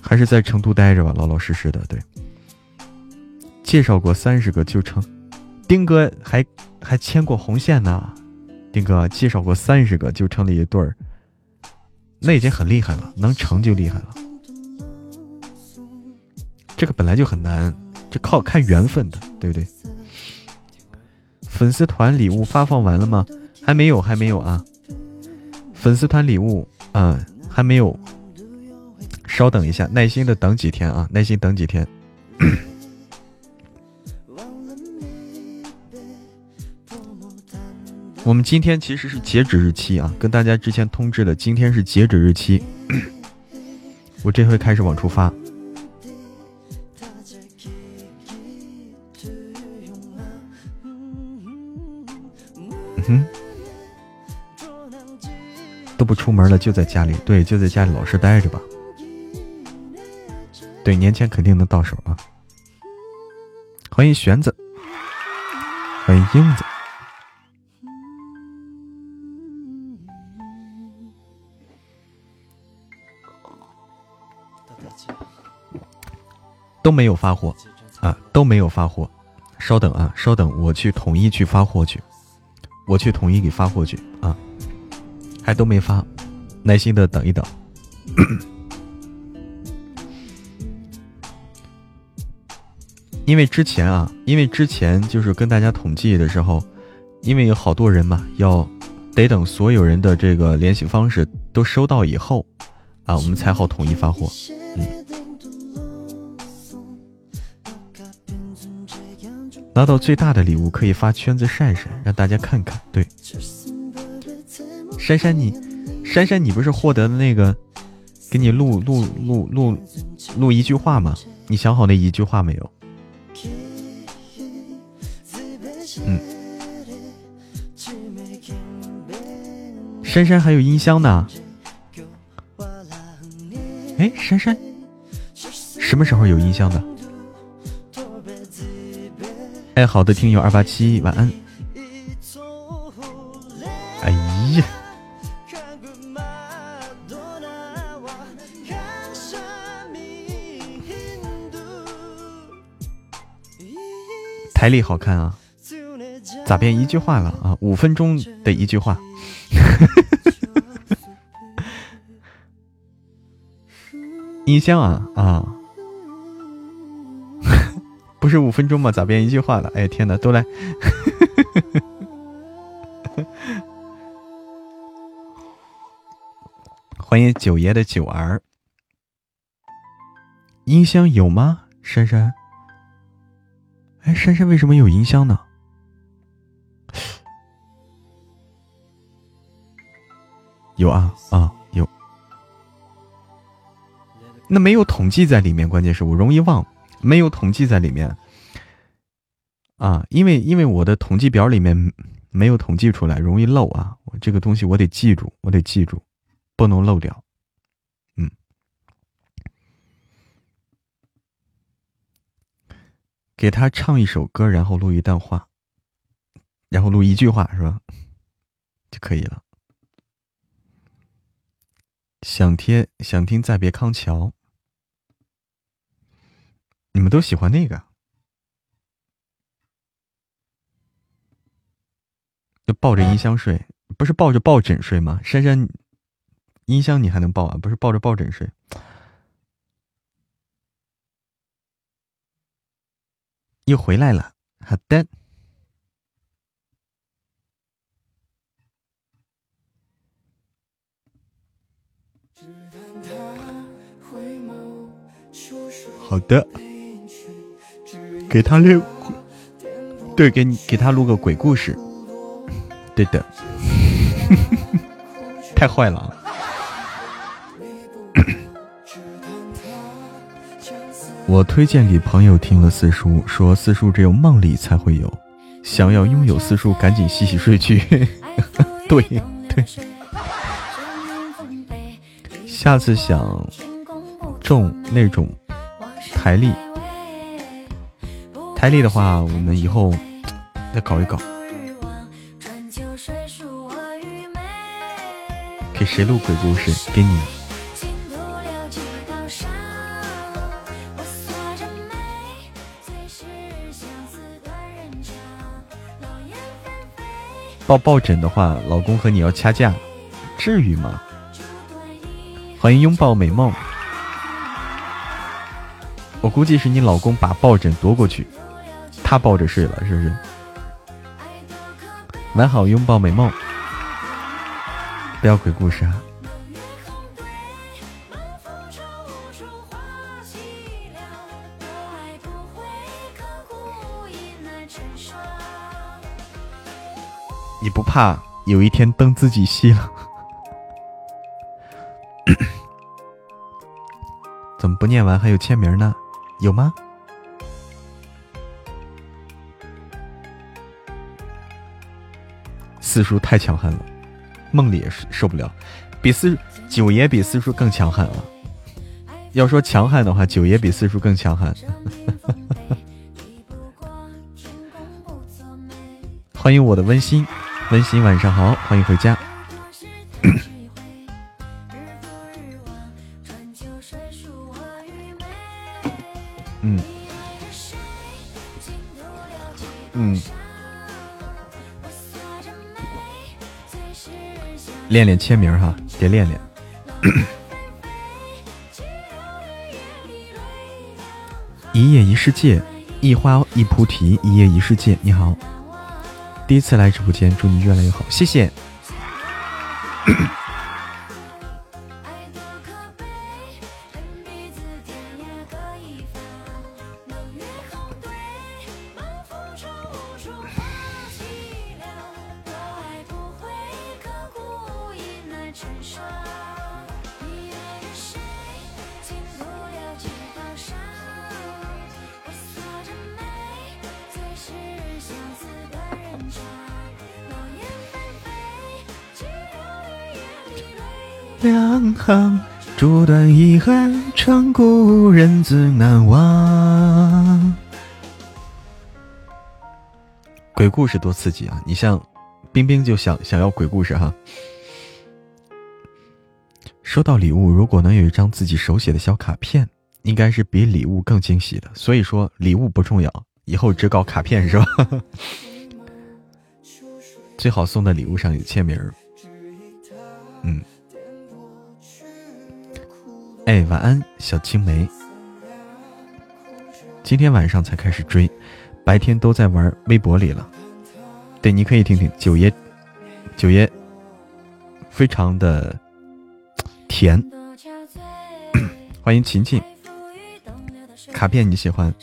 Speaker 1: 还是在成都待着吧，老老实实的。对，介绍过三十个就成，丁哥还还牵过红线呢。丁哥介绍过三十个就成了一对儿。那已经很厉害了，能成就厉害了。这个本来就很难，这靠看缘分的，对不对？粉丝团礼物发放完了吗？还没有，还没有啊。粉丝团礼物，嗯，还没有。稍等一下，耐心的等几天啊，耐心等几天。我们今天其实是截止日期啊，跟大家之前通知的，今天是截止日期。我这回开始往出发。嗯哼，都不出门了，就在家里，对，就在家里老实待着吧。对，年前肯定能到手啊。欢迎玄子，欢迎英子。都没有发货啊，都没有发货。稍等啊，稍等，我去统一去发货去，我去统一给发货去啊，还都没发，耐心的等一等。因为之前啊，因为之前就是跟大家统计的时候，因为有好多人嘛，要得等所有人的这个联系方式都收到以后啊，我们才好统一发货。嗯。拿到最大的礼物可以发圈子晒晒，让大家看看。对，珊珊你，珊珊你不是获得的那个，给你录录录录录一句话吗？你想好那一句话没有？嗯，珊珊还有音箱呢。哎，珊珊，什么时候有音箱的？哎，好的，听友二八七，晚安。哎呀，台历好看啊！咋变一句话了啊？五分钟的一句话。音箱啊啊！不是五分钟吗？咋变一句话了？哎天哪，都来！欢迎九爷的九儿。音箱有吗？珊珊？哎，珊珊为什么有音箱呢？有啊啊有。那没有统计在里面，关键是我容易忘。没有统计在里面啊，因为因为我的统计表里面没有统计出来，容易漏啊。我这个东西我得记住，我得记住，不能漏掉。嗯，给他唱一首歌，然后录一段话，然后录一句话是吧？就可以了。想贴想听《再别康桥》。你们都喜欢那个？就抱着音箱睡？不是抱着抱枕睡吗？珊珊音箱你还能抱啊？不是抱着抱枕睡？又回来了好的好的。给他录，对，给你给他录个鬼故事，对的，太坏了啊。我推荐给朋友听了四叔，说四叔只有梦里才会有，想要拥有四叔，赶紧洗洗睡去。对 对，下次想中那种台历，台历的话，我们以后再搞一搞。给谁录鬼故事？给你。抱抱枕的话，老公和你要掐架，至于吗？欢迎拥抱美梦。我估计是你老公把抱枕夺过去，他抱着睡了，是不是？完好，拥抱美梦。不要鬼故事啊！你不怕有一天灯自己熄了？怎么不念完还有签名呢？有吗？四叔太强悍了，梦里也是受不了，比四九爷比四叔更强悍了。要说强悍的话，九爷比四叔更强悍。欢迎我的温馨。温馨晚上好，欢迎回家。嗯 嗯，练练签名哈，得练练。一叶一世界，一花一菩提，一叶一世界。你好。第一次来直播间，祝你越来越好，谢谢。两行烛短遗憾，长故人自难忘。鬼故事多刺激啊！你像冰冰就想想要鬼故事哈。收到礼物，如果能有一张自己手写的小卡片，应该是比礼物更惊喜的。所以说礼物不重要，以后只搞卡片是吧？最好送的礼物上有签名。嗯。哎，晚安，小青梅。今天晚上才开始追，白天都在玩微博里了。对，你可以听听九爷，九爷非常的甜。欢迎琴琴，卡片你喜欢？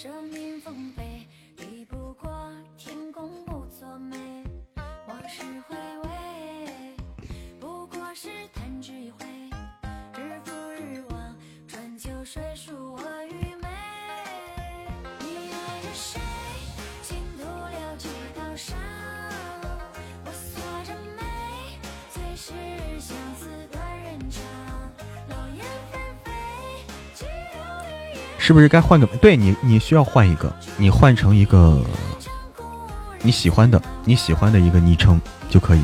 Speaker 1: 是不是该换个？对你，你需要换一个，你换成一个你喜欢的、你喜欢的一个昵称就可以，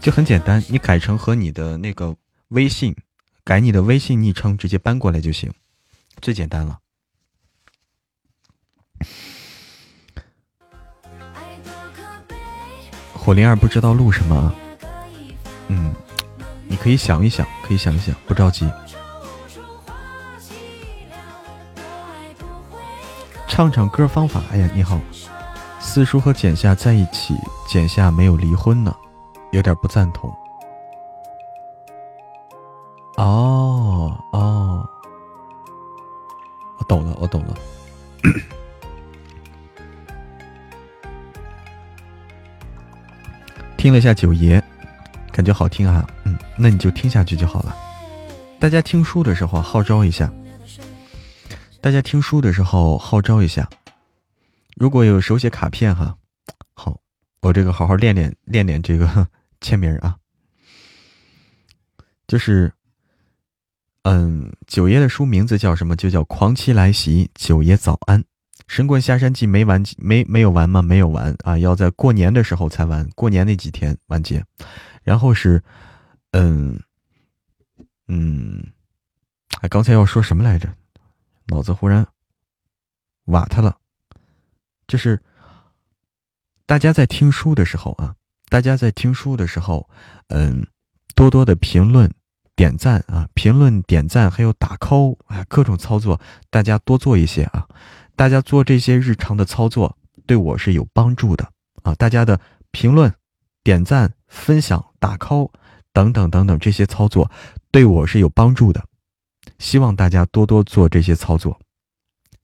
Speaker 1: 就很简单，你改成和你的那个微信，改你的微信昵称，直接搬过来就行，最简单了。火灵儿不知道录什么，嗯，你可以想一想，可以想一想，不着急。唱唱歌方法。哎呀，你好，四叔和简夏在一起，简夏没有离婚呢，有点不赞同。哦哦，我懂了，我懂了。听了一下九爷，感觉好听啊，嗯，那你就听下去就好了。大家听书的时候号召一下，大家听书的时候号召一下。如果有手写卡片哈，好，我这个好好练练练练这个签名啊。就是，嗯，九爷的书名字叫什么？就叫《狂妻来袭》，九爷早安。神棍下山记没完没没有完吗？没有完啊！要在过年的时候才完，过年那几天完结。然后是，嗯嗯，哎，刚才要说什么来着？脑子忽然瓦特了。就是大家在听书的时候啊，大家在听书的时候，嗯，多多的评论、点赞啊，评论、点赞还有打 call，啊，各种操作，大家多做一些啊。大家做这些日常的操作，对我是有帮助的啊！大家的评论、点赞、分享、打 call 等等等等这些操作，对我是有帮助的。希望大家多多做这些操作，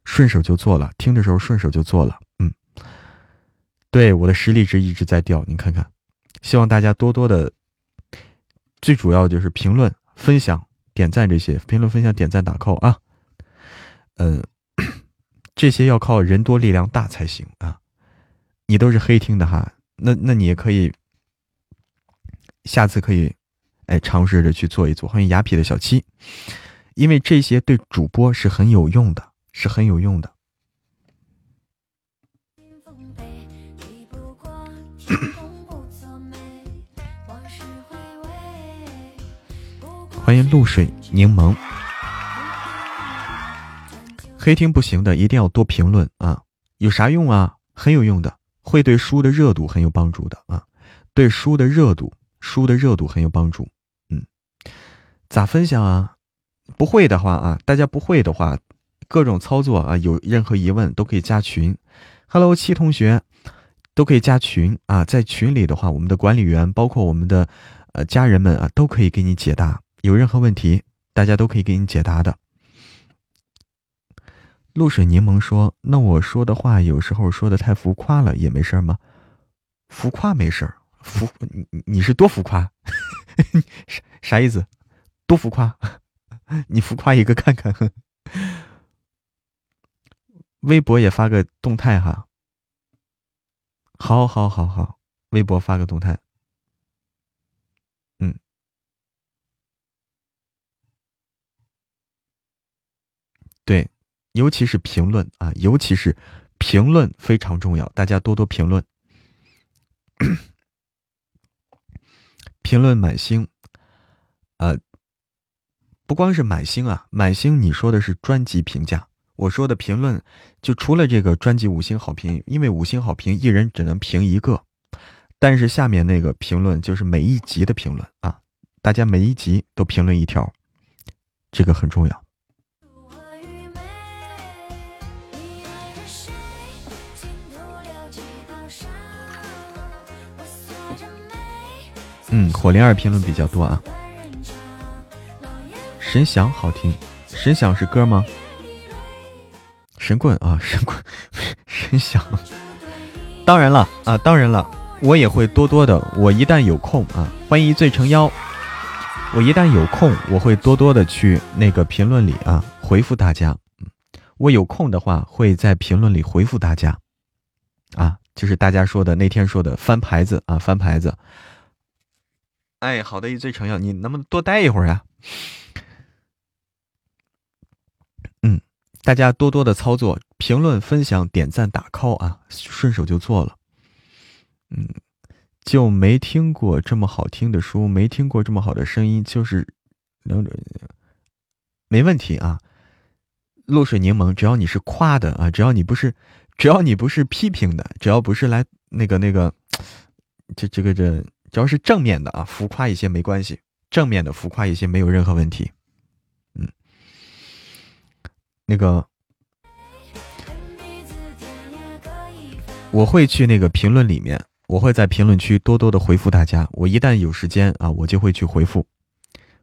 Speaker 1: 顺手就做了，听的时候顺手就做了。嗯，对我的实力值一直在掉，你看看。希望大家多多的，最主要就是评论、分享、点赞这些，评论、分享、点赞、打 call 啊。嗯。这些要靠人多力量大才行啊！你都是黑听的哈，那那你也可以，下次可以，哎，尝试着去做一做。欢迎雅痞的小七，因为这些对主播是很有用的，是很有用的。欢迎露水柠檬。黑听不行的，一定要多评论啊！有啥用啊？很有用的，会对书的热度很有帮助的啊！对书的热度，书的热度很有帮助。嗯，咋分享啊？不会的话啊，大家不会的话，各种操作啊，有任何疑问都可以加群。Hello，七同学都可以加群啊，在群里的话，我们的管理员包括我们的呃家人们啊，都可以给你解答。有任何问题，大家都可以给你解答的。露水柠檬说：“那我说的话有时候说的太浮夸了，也没事儿吗？浮夸没事儿，浮你你是多浮夸？啥 啥意思？多浮夸？你浮夸一个看看。微博也发个动态哈。好，好，好，好，微博发个动态。嗯，对。”尤其是评论啊，尤其是评论非常重要，大家多多评论，评论满星，呃，不光是满星啊，满星你说的是专辑评价，我说的评论就除了这个专辑五星好评，因为五星好评一人只能评一个，但是下面那个评论就是每一集的评论啊，大家每一集都评论一条，这个很重要。嗯，火灵儿评论比较多啊。神响好听，神响是歌吗？神棍啊，神棍，神响。当然了啊，当然了，我也会多多的。我一旦有空啊，欢迎一醉成妖。我一旦有空，我会多多的去那个评论里啊回复大家。我有空的话，会在评论里回复大家。啊，就是大家说的那天说的翻牌子啊，翻牌子。哎，好的，一醉成妖，你能不能多待一会儿呀？大家多多的操作，评论、分享、点赞、打 call 啊，顺手就做了。嗯，就没听过这么好听的书，没听过这么好的声音，就是，没问题啊。露水柠檬，只要你是夸的啊，只要你不是，只要你不是批评的，只要不是来那个那个，这这个这。只要是正面的啊，浮夸一些没关系，正面的浮夸一些没有任何问题。那个我会去那个评论里面，我会在评论区多多的回复大家。我一旦有时间啊，我就会去回复，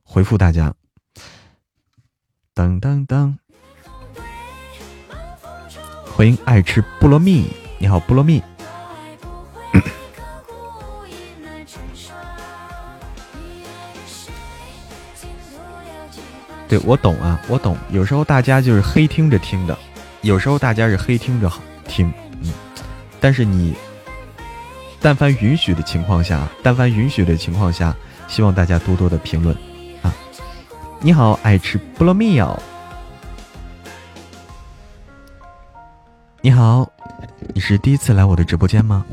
Speaker 1: 回复大家。当当当！欢迎爱吃菠萝蜜，你好菠萝蜜。对我懂啊，我懂。有时候大家就是黑听着听的，有时候大家是黑听着听，嗯。但是你，但凡允许的情况下，但凡允许的情况下，希望大家多多的评论啊。你好，爱吃菠萝蜜哦。你好，你是第一次来我的直播间吗？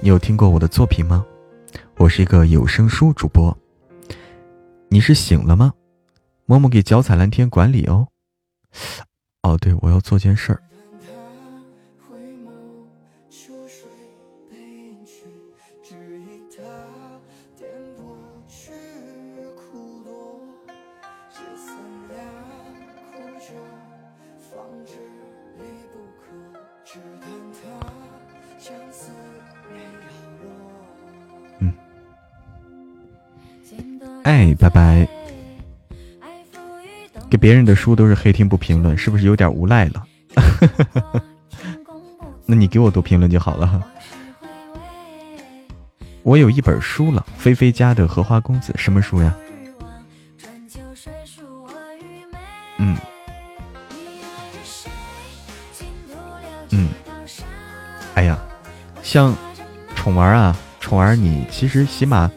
Speaker 1: 你有听过我的作品吗？我是一个有声书主播。你是醒了吗？默默给脚踩蓝天管理哦。哦，对，我要做件事儿。别人的书都是黑听不评论，是不是有点无赖了？那你给我多评论就好了。我有一本书了，菲菲家的荷花公子，什么书呀？嗯，嗯，哎呀，像宠儿啊，宠儿，你其实起码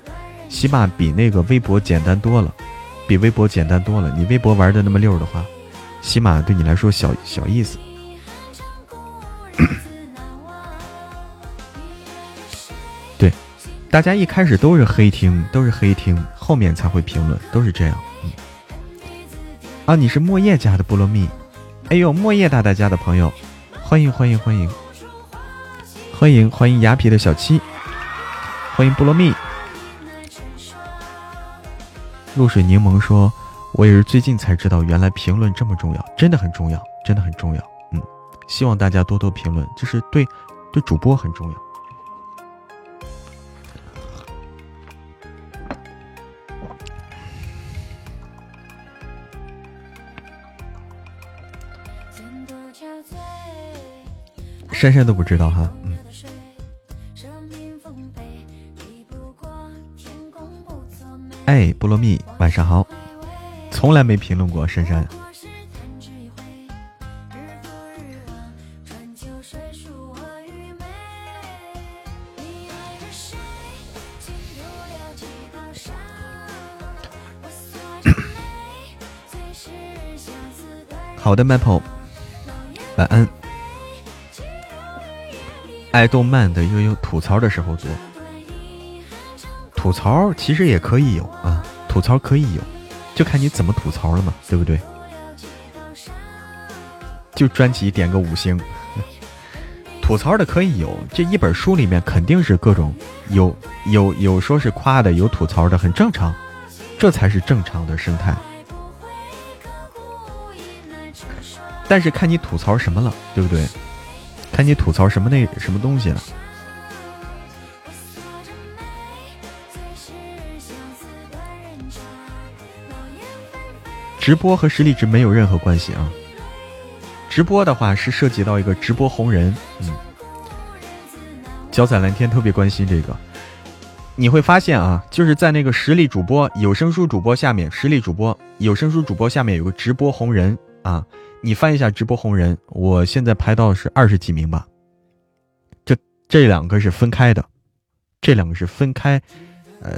Speaker 1: 起码比那个微博简单多了。比微博简单多了。你微博玩的那么溜的话，起码对你来说小小意思。对，大家一开始都是黑听，都是黑听，后面才会评论，都是这样。嗯。啊，你是莫叶家的菠萝蜜，哎呦，莫叶大大家的朋友，欢迎欢迎欢迎，欢迎欢迎牙皮的小七，欢迎菠萝蜜。露水柠檬说：“我也是最近才知道，原来评论这么重要，真的很重要，真的很重要。嗯，希望大家多多评论，就是对对主播很重要。”珊珊都不知道哈。哎，菠萝蜜，晚上好。从来没评论过珊珊。好的，Maple，晚安。爱动漫的悠悠吐槽的时候多。吐槽其实也可以有啊，吐槽可以有，就看你怎么吐槽了嘛，对不对？就专辑点个五星，吐槽的可以有。这一本书里面肯定是各种有 有有说是夸的，有吐槽的，很正常，这才是正常的生态。但是看你吐槽什么了，对不对？看你吐槽什么那什么东西了。直播和实力值没有任何关系啊！直播的话是涉及到一个直播红人，嗯，脚踩蓝天特别关心这个。你会发现啊，就是在那个实力主播、有声书主播下面，实力主播、有声书主播下面有个直播红人啊，你翻一下直播红人，我现在排到是二十几名吧。这这两个是分开的，这两个是分开，呃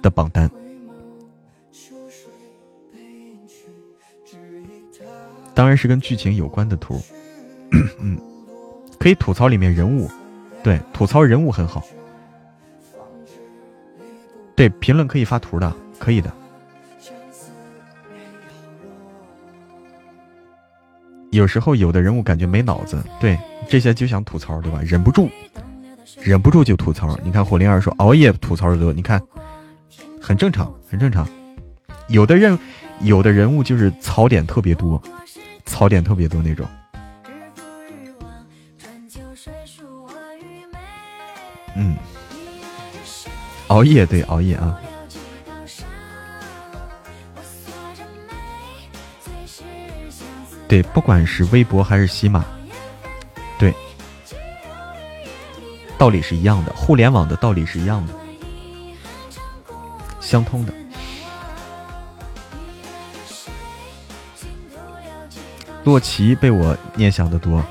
Speaker 1: 的榜单。当然是跟剧情有关的图，嗯，可以吐槽里面人物，对，吐槽人物很好，对，评论可以发图的，可以的。有时候有的人物感觉没脑子，对，这些就想吐槽，对吧？忍不住，忍不住就吐槽。你看火灵儿说熬夜吐槽的多，你看，很正常，很正常。有的人，有的人物就是槽点特别多。槽点特别多那种。嗯，熬夜对熬夜啊。对，不管是微博还是喜马，对，道理是一样的，互联网的道理是一样的，相通的。洛奇被我念想的多，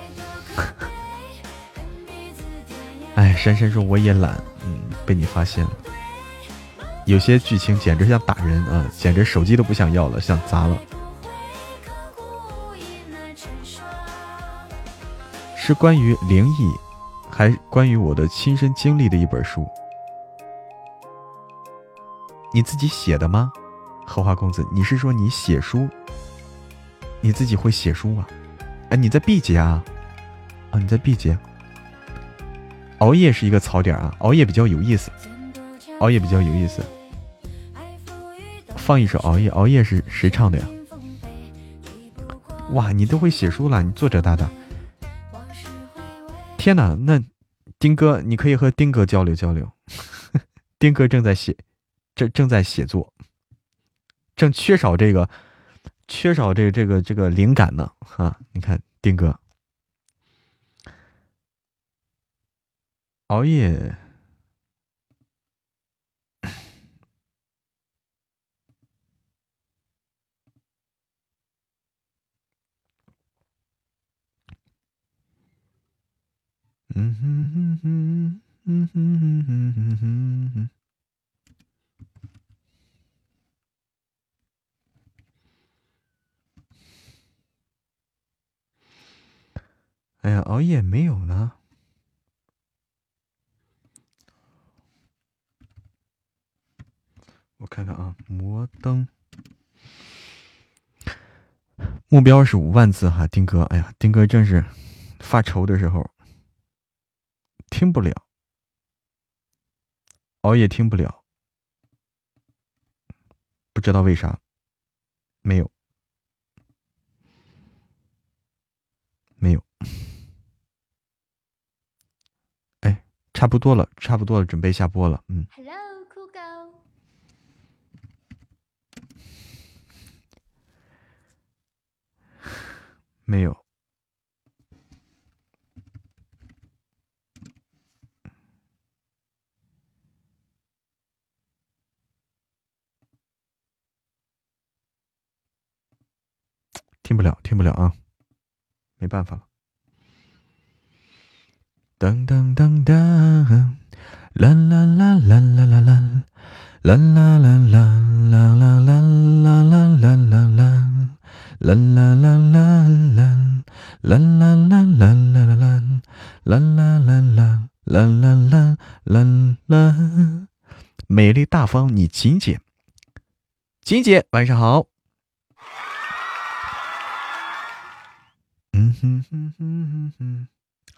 Speaker 1: 哎，珊珊说我也懒，嗯，被你发现了，有些剧情简直像打人啊，简直手机都不想要了，想砸了。是关于灵异，还关于我的亲身经历的一本书。你自己写的吗，荷花公子？你是说你写书？你自己会写书啊？哎，你在 B 节啊？啊，你在 B 节。熬夜是一个槽点啊，熬夜比较有意思，熬夜比较有意思。放一首《熬夜》，熬夜是谁唱的呀？哇，你都会写书了，你作者大大。天哪，那丁哥，你可以和丁哥交流交流。丁哥正在写，正正在写作，正缺少这个，缺少这个这个这个灵感呢。哈，你看丁哥，熬夜。嗯哼哼哼，嗯哼哼哼哼哼哼。哎呀，熬夜没有呢。我看看啊，摩登目标是五万字哈，丁哥。哎呀，丁哥正是发愁的时候。听不了，熬夜听不了，不知道为啥，没有，没有，哎，差不多了，差不多了，准备下播了，嗯。
Speaker 2: Hello，酷狗。
Speaker 1: 没有。听不了，听不了啊！没办法了。噔噔噔噔，啦啦啦啦啦啦啦，啦啦啦啦啦啦啦啦啦啦啦啦，啦啦啦啦啦，啦啦啦啦啦啦啦，啦啦啦啦啦啦啦啦。美丽大方，你锦姐，锦姐晚上好。嗯哼哼哼哼哼，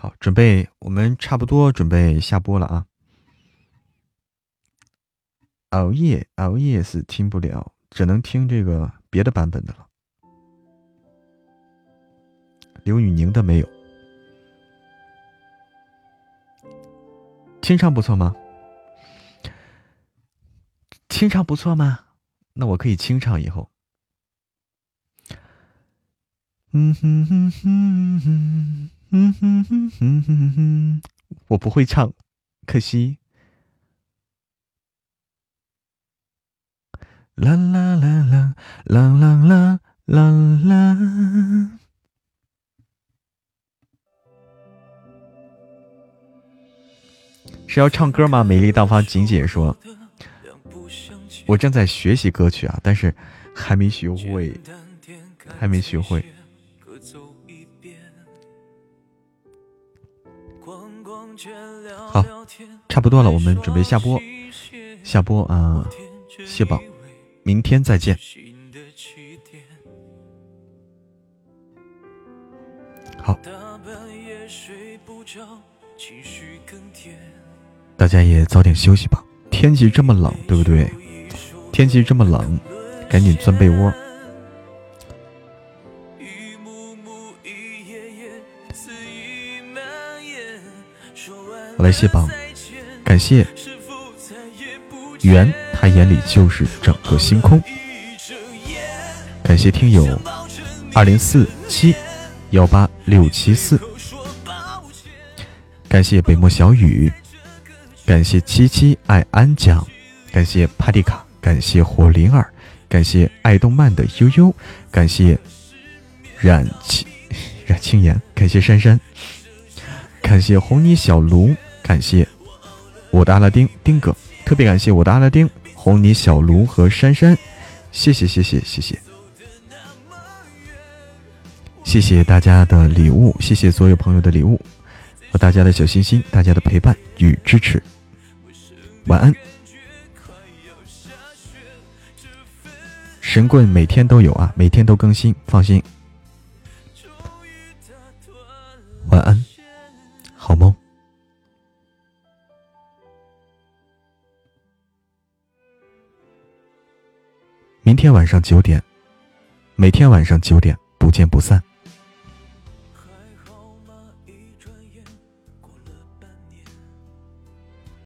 Speaker 1: 好，准备，我们差不多准备下播了啊。熬夜，熬夜是听不了，只能听这个别的版本的了。刘宇宁的没有，清唱不错吗？清唱不错吗？那我可以清唱以后。嗯哼哼哼哼，嗯哼哼哼哼哼，我不会唱，可惜。啦啦啦啦啦啦啦啦啦。是要唱歌吗？美丽大方锦姐说：“我正在学习歌曲啊，但是还没学会，还没学会。”好，差不多了，我们准备下播，下播啊，谢宝，明天再见。好，大家也早点休息吧，天气这么冷，对不对？天气这么冷，赶紧钻被窝。我来，谢榜，感谢。圆，他眼里就是整个星空。感谢听友二零四七幺八六七四，感谢北漠小雨，感谢七七爱安讲，感谢帕蒂卡，感谢火灵儿，感谢爱动漫的悠悠，感谢冉青 冉青言，感谢珊珊，感谢红泥小卢，感谢我的阿拉丁丁哥，特别感谢我的阿拉丁红泥小卢和珊珊，谢谢谢谢谢谢。谢谢大家的礼物，谢谢所有朋友的礼物和大家的小心心，大家的陪伴与支持。晚安。神棍每天都有啊，每天都更新，放心。晚安，好梦。明天晚上九点，每天晚上九点不见不散。